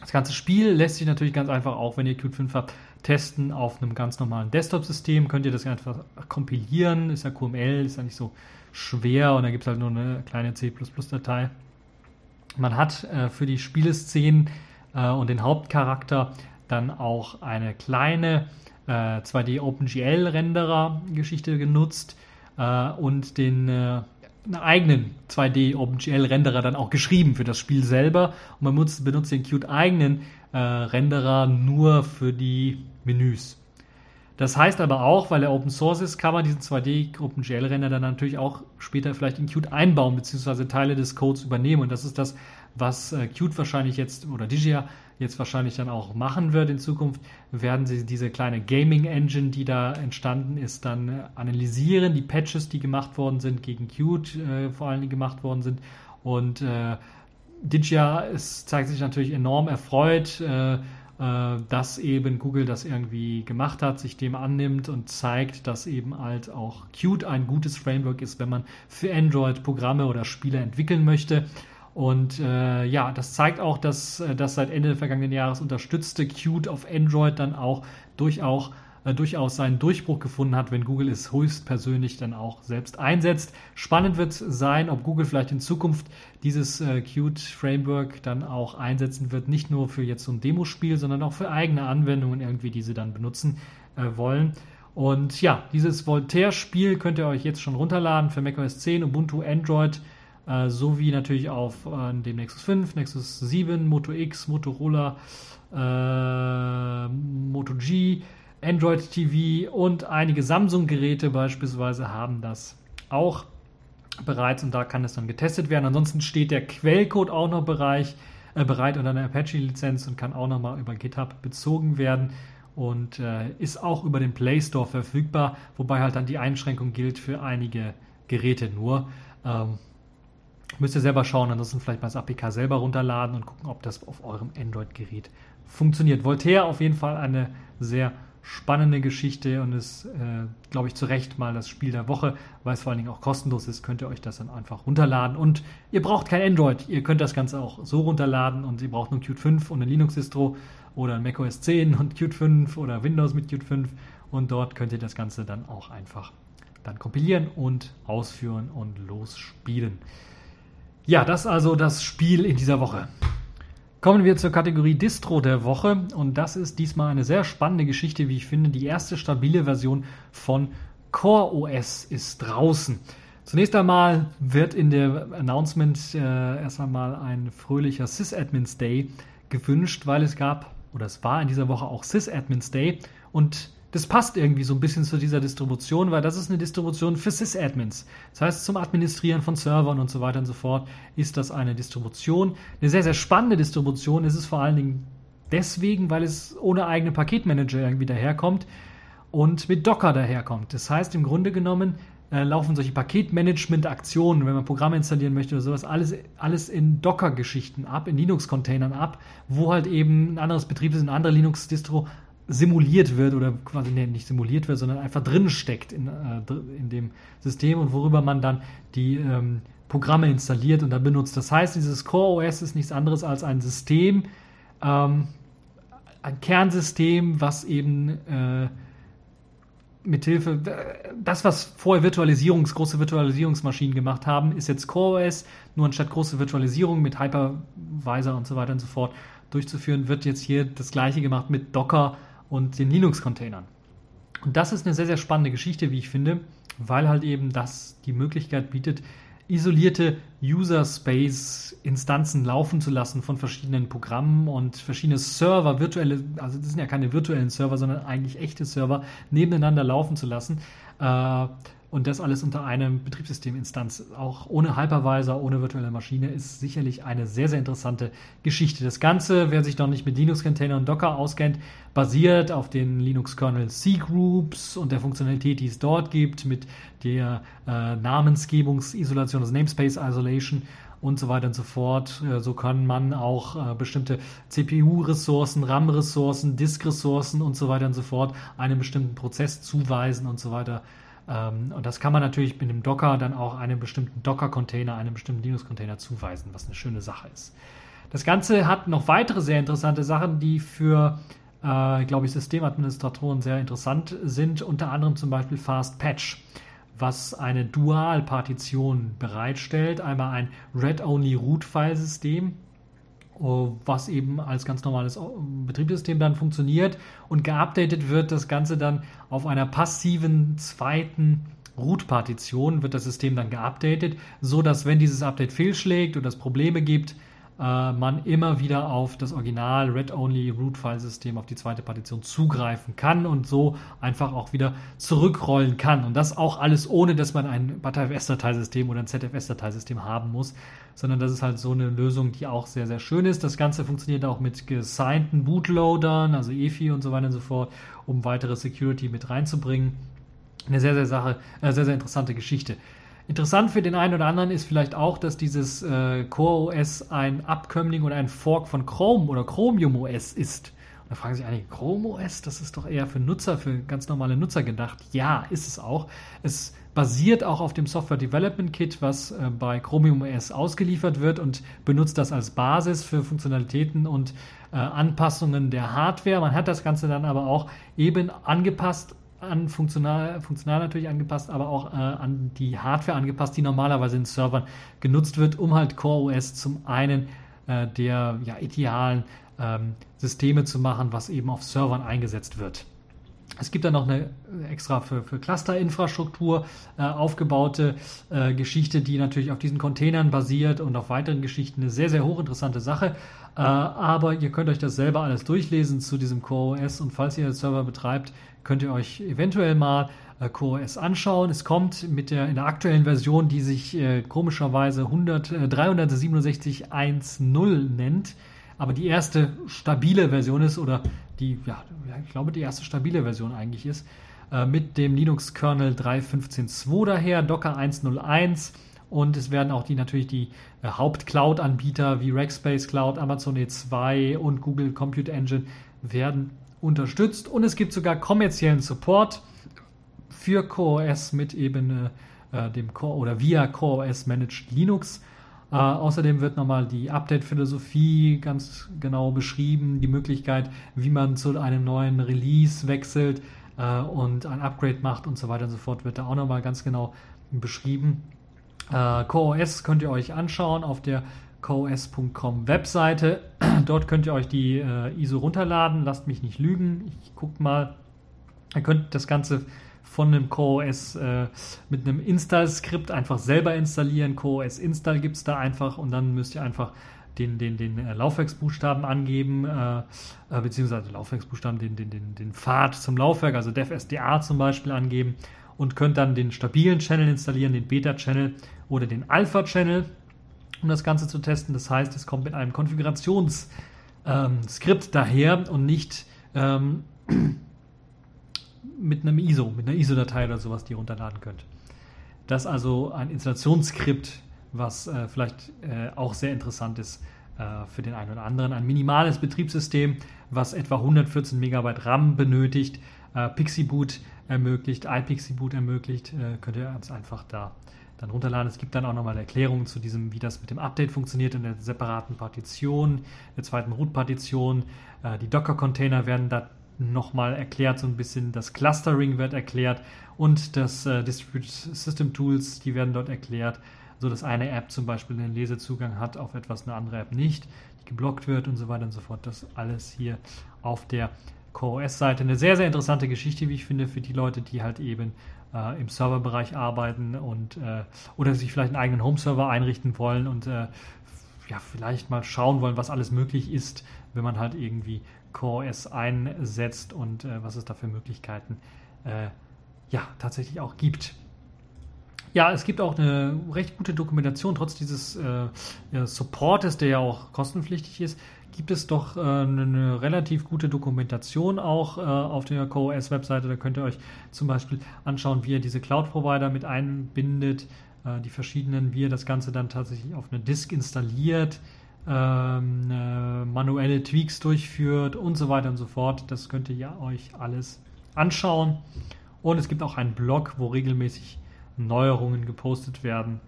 Das ganze Spiel lässt sich natürlich ganz einfach, auch wenn ihr Qt 5 habt, testen auf einem ganz normalen Desktop-System. Könnt ihr das einfach kompilieren. Ist ja QML, ist ja nicht so schwer und da gibt es halt nur eine kleine C++-Datei. Man hat äh, für die Spieleszenen äh, und den Hauptcharakter dann auch eine kleine äh, 2D OpenGL Renderer Geschichte genutzt äh, und den äh, einen eigenen 2D OpenGL Renderer dann auch geschrieben für das Spiel selber und man benutzt, benutzt den Qt eigenen äh, Renderer nur für die Menüs. Das heißt aber auch, weil er Open Source ist, kann man diesen 2D OpenGL Render dann natürlich auch später vielleicht in Qt einbauen beziehungsweise Teile des Codes übernehmen. Und das ist das, was äh, Qt wahrscheinlich jetzt oder Digia jetzt wahrscheinlich dann auch machen wird in Zukunft, werden sie diese kleine Gaming Engine, die da entstanden ist, dann äh, analysieren, die Patches, die gemacht worden sind, gegen Qt äh, vor allen Dingen gemacht worden sind. Und äh, Digia ist, zeigt sich natürlich enorm erfreut, äh, dass eben Google das irgendwie gemacht hat, sich dem annimmt und zeigt, dass eben halt auch Qt ein gutes Framework ist, wenn man für Android Programme oder Spiele entwickeln möchte. Und äh, ja, das zeigt auch, dass äh, das seit Ende des vergangenen Jahres unterstützte Qt auf Android dann auch durchaus, äh, durchaus seinen Durchbruch gefunden hat, wenn Google es höchstpersönlich dann auch selbst einsetzt. Spannend wird sein, ob Google vielleicht in Zukunft dieses äh, Qt-Framework dann auch einsetzen wird, nicht nur für jetzt so ein Demospiel, sondern auch für eigene Anwendungen irgendwie, die sie dann benutzen äh, wollen. Und ja, dieses Voltaire-Spiel könnt ihr euch jetzt schon runterladen für macOS 10, Ubuntu, Android äh, sowie natürlich auf äh, dem Nexus 5, Nexus 7, Moto X, Motorola, äh, Moto G, Android TV und einige Samsung-Geräte beispielsweise haben das auch bereits und da kann es dann getestet werden. Ansonsten steht der Quellcode auch noch Bereich, äh, bereit unter einer Apache-Lizenz und kann auch nochmal über GitHub bezogen werden und äh, ist auch über den Play Store verfügbar, wobei halt dann die Einschränkung gilt für einige Geräte nur. Ähm, Müsst ihr selber schauen, ansonsten vielleicht mal das APK selber runterladen und gucken, ob das auf eurem Android-Gerät funktioniert. Voltaire auf jeden Fall eine sehr spannende Geschichte und ist, äh, glaube ich, zu Recht mal das Spiel der Woche, weil es vor allen Dingen auch kostenlos ist, könnt ihr euch das dann einfach runterladen. Und ihr braucht kein Android, ihr könnt das Ganze auch so runterladen und ihr braucht nur Qt 5 und eine Linux-Distro oder ein macOS 10 und Qt 5 oder Windows mit Qt 5 und dort könnt ihr das Ganze dann auch einfach dann kompilieren und ausführen und losspielen. Ja, das also das Spiel in dieser Woche. Kommen wir zur Kategorie Distro der Woche und das ist diesmal eine sehr spannende Geschichte, wie ich finde. Die erste stabile Version von Core OS ist draußen. Zunächst einmal wird in der Announcement äh, erst einmal ein fröhlicher Sysadmins Day gewünscht, weil es gab oder es war in dieser Woche auch Sysadmins Day und das passt irgendwie so ein bisschen zu dieser Distribution, weil das ist eine Distribution für Sysadmins. Das heißt, zum Administrieren von Servern und so weiter und so fort ist das eine Distribution. Eine sehr, sehr spannende Distribution ist es vor allen Dingen deswegen, weil es ohne eigenen Paketmanager irgendwie daherkommt und mit Docker daherkommt. Das heißt, im Grunde genommen äh, laufen solche Paketmanagement-Aktionen, wenn man Programme installieren möchte oder sowas, alles, alles in Docker-Geschichten ab, in Linux-Containern ab, wo halt eben ein anderes Betriebssystem, eine andere Linux-Distro simuliert wird oder quasi nee, nicht simuliert wird, sondern einfach drin steckt in, äh, in dem System und worüber man dann die ähm, Programme installiert und dann benutzt. Das heißt, dieses Core OS ist nichts anderes als ein System, ähm, ein Kernsystem, was eben äh, mithilfe, das, was vorher Virtualisierungs, große Virtualisierungsmaschinen gemacht haben, ist jetzt Core OS, nur anstatt große Virtualisierung mit Hypervisor und so weiter und so fort durchzuführen, wird jetzt hier das gleiche gemacht mit Docker und den Linux-Containern. Und das ist eine sehr, sehr spannende Geschichte, wie ich finde, weil halt eben das die Möglichkeit bietet, isolierte User-Space-Instanzen laufen zu lassen von verschiedenen Programmen und verschiedene Server, virtuelle, also das sind ja keine virtuellen Server, sondern eigentlich echte Server, nebeneinander laufen zu lassen. Äh, und das alles unter einem Betriebssysteminstanz, auch ohne Hypervisor, ohne virtuelle Maschine, ist sicherlich eine sehr, sehr interessante Geschichte. Das Ganze, wer sich noch nicht mit Linux-Container und Docker auskennt, basiert auf den Linux-Kernel C-Groups und der Funktionalität, die es dort gibt, mit der äh, Namensgebungsisolation, also Namespace Isolation und so weiter und so fort. Äh, so kann man auch äh, bestimmte CPU-Ressourcen, RAM-Ressourcen, Disk-Ressourcen und so weiter und so fort einem bestimmten Prozess zuweisen und so weiter und das kann man natürlich mit dem Docker dann auch einem bestimmten Docker-Container, einem bestimmten Linux-Container zuweisen, was eine schöne Sache ist. Das Ganze hat noch weitere sehr interessante Sachen, die für, äh, glaube ich, Systemadministratoren sehr interessant sind. Unter anderem zum Beispiel Fast Patch, was eine Dual-Partition bereitstellt. Einmal ein Read-Only-Root-File-System, was eben als ganz normales Betriebssystem dann funktioniert und geupdatet wird das Ganze dann auf einer passiven zweiten Root-Partition wird das System dann geupdatet, so dass wenn dieses Update fehlschlägt oder es Probleme gibt, äh, man immer wieder auf das Original Read-Only Root-File-System, auf die zweite Partition zugreifen kann und so einfach auch wieder zurückrollen kann. Und das auch alles ohne, dass man ein ButterFS-Dateisystem oder ein ZFS-Dateisystem haben muss, sondern das ist halt so eine Lösung, die auch sehr, sehr schön ist. Das Ganze funktioniert auch mit gesignten Bootloadern, also EFI und so weiter und so fort, um weitere Security mit reinzubringen. Eine sehr, sehr, Sache, äh, sehr, sehr interessante Geschichte. Interessant für den einen oder anderen ist vielleicht auch, dass dieses äh, Core OS ein Abkömmling oder ein Fork von Chrome oder Chromium OS ist. Da fragen sich einige, Chrome OS, das ist doch eher für Nutzer, für ganz normale Nutzer gedacht. Ja, ist es auch. Es basiert auch auf dem Software Development Kit, was äh, bei Chromium OS ausgeliefert wird und benutzt das als Basis für Funktionalitäten und äh, Anpassungen der Hardware. Man hat das Ganze dann aber auch eben angepasst an funktional, funktional natürlich angepasst, aber auch äh, an die Hardware angepasst, die normalerweise in Servern genutzt wird, um halt Core OS zum einen äh, der ja, idealen ähm, Systeme zu machen, was eben auf Servern eingesetzt wird. Es gibt dann noch eine extra für, für Cluster-Infrastruktur äh, aufgebaute äh, Geschichte, die natürlich auf diesen Containern basiert und auf weiteren Geschichten. Eine sehr, sehr hochinteressante Sache. Äh, aber ihr könnt euch das selber alles durchlesen zu diesem Core OS und falls ihr Server betreibt, könnt ihr euch eventuell mal äh, CoreOS anschauen. Es kommt mit der in der aktuellen Version, die sich äh, komischerweise 100, äh, 367.1.0 nennt, aber die erste stabile Version ist oder die, ja, ich glaube, die erste stabile Version eigentlich ist, äh, mit dem Linux-Kernel 3.15.2 daher, Docker 1.01 und es werden auch die natürlich die äh, Haupt-Cloud-Anbieter wie Rackspace Cloud, Amazon E2 und Google Compute Engine werden unterstützt und es gibt sogar kommerziellen Support für CoreOS mit eben äh, dem Core oder via CoreOS Managed Linux. Äh, außerdem wird nochmal die Update-Philosophie ganz genau beschrieben, die Möglichkeit, wie man zu einem neuen Release wechselt äh, und ein Upgrade macht und so weiter und so fort, wird da auch nochmal ganz genau beschrieben. Äh, CoreOS könnt ihr euch anschauen auf der cos.com Webseite. Dort könnt ihr euch die äh, ISO runterladen. Lasst mich nicht lügen. Ich gucke mal. Ihr könnt das Ganze von einem CoreOS äh, mit einem Install-Skript einfach selber installieren. CoreOS Install gibt es da einfach und dann müsst ihr einfach den, den, den äh, Laufwerksbuchstaben angeben, äh, äh, beziehungsweise Laufwerksbuchstaben, den, den, den, den Pfad zum Laufwerk, also DevSDA zum Beispiel angeben und könnt dann den stabilen Channel installieren, den Beta-Channel oder den Alpha-Channel, um das Ganze zu testen. Das heißt, es kommt mit einem Konfigurationsskript ähm, daher und nicht ähm, mit einem ISO, mit einer ISO-Datei oder sowas, die ihr runterladen könnt. Das ist also ein Installationsskript, was äh, vielleicht äh, auch sehr interessant ist äh, für den einen oder anderen. Ein minimales Betriebssystem, was etwa 114 MB RAM benötigt, äh, PixieBoot ermöglicht, iPixieBoot ermöglicht, äh, könnt ihr ganz einfach da dann runterladen. Es gibt dann auch nochmal Erklärungen zu diesem, wie das mit dem Update funktioniert in der separaten Partition, der zweiten Root-Partition. Äh, die Docker-Container werden da nochmal erklärt, so ein bisschen das Clustering wird erklärt und das äh, Distributed System Tools, die werden dort erklärt, so dass eine App zum Beispiel einen Lesezugang hat auf etwas, eine andere App nicht, die geblockt wird und so weiter und so fort. Das alles hier auf der CoreOS-Seite. Eine sehr, sehr interessante Geschichte, wie ich finde, für die Leute, die halt eben äh, im Serverbereich arbeiten und äh, oder sich vielleicht einen eigenen Home-Server einrichten wollen und äh, ja, vielleicht mal schauen wollen, was alles möglich ist, wenn man halt irgendwie CoreOS einsetzt und äh, was es da für Möglichkeiten äh, ja, tatsächlich auch gibt. Ja, es gibt auch eine recht gute Dokumentation, trotz dieses äh, Supportes, der ja auch kostenpflichtig ist, gibt es doch äh, eine relativ gute Dokumentation auch äh, auf der CoreOS-Webseite. Da könnt ihr euch zum Beispiel anschauen, wie ihr diese Cloud-Provider mit einbindet, äh, die verschiedenen, wie ihr das Ganze dann tatsächlich auf eine Disk installiert, ähm, äh, manuelle Tweaks durchführt und so weiter und so fort. Das könnt ihr euch alles anschauen. Und es gibt auch einen Blog, wo regelmäßig Neuerungen gepostet werden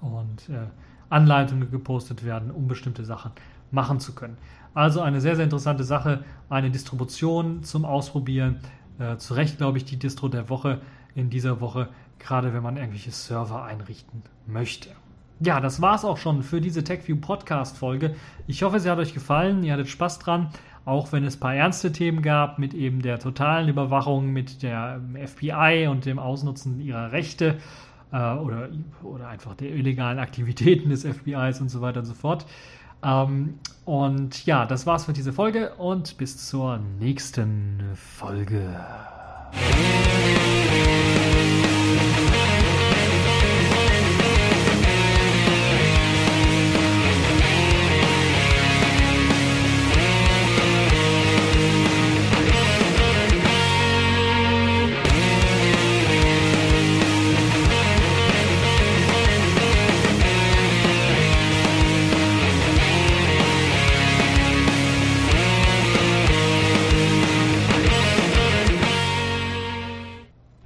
und äh, Anleitungen gepostet werden, um bestimmte Sachen machen zu können. Also eine sehr, sehr interessante Sache, eine Distribution zum Ausprobieren. Äh, zu Recht, glaube ich, die Distro der Woche in dieser Woche, gerade wenn man irgendwelche Server einrichten möchte. Ja, das war es auch schon für diese TechView Podcast Folge. Ich hoffe, sie hat euch gefallen, ihr hattet Spaß dran, auch wenn es ein paar ernste Themen gab mit eben der totalen Überwachung, mit der FBI und dem Ausnutzen ihrer Rechte äh, oder, oder einfach der illegalen Aktivitäten des FBIs und so weiter und so fort. Ähm, und ja, das war's für diese Folge und bis zur nächsten Folge.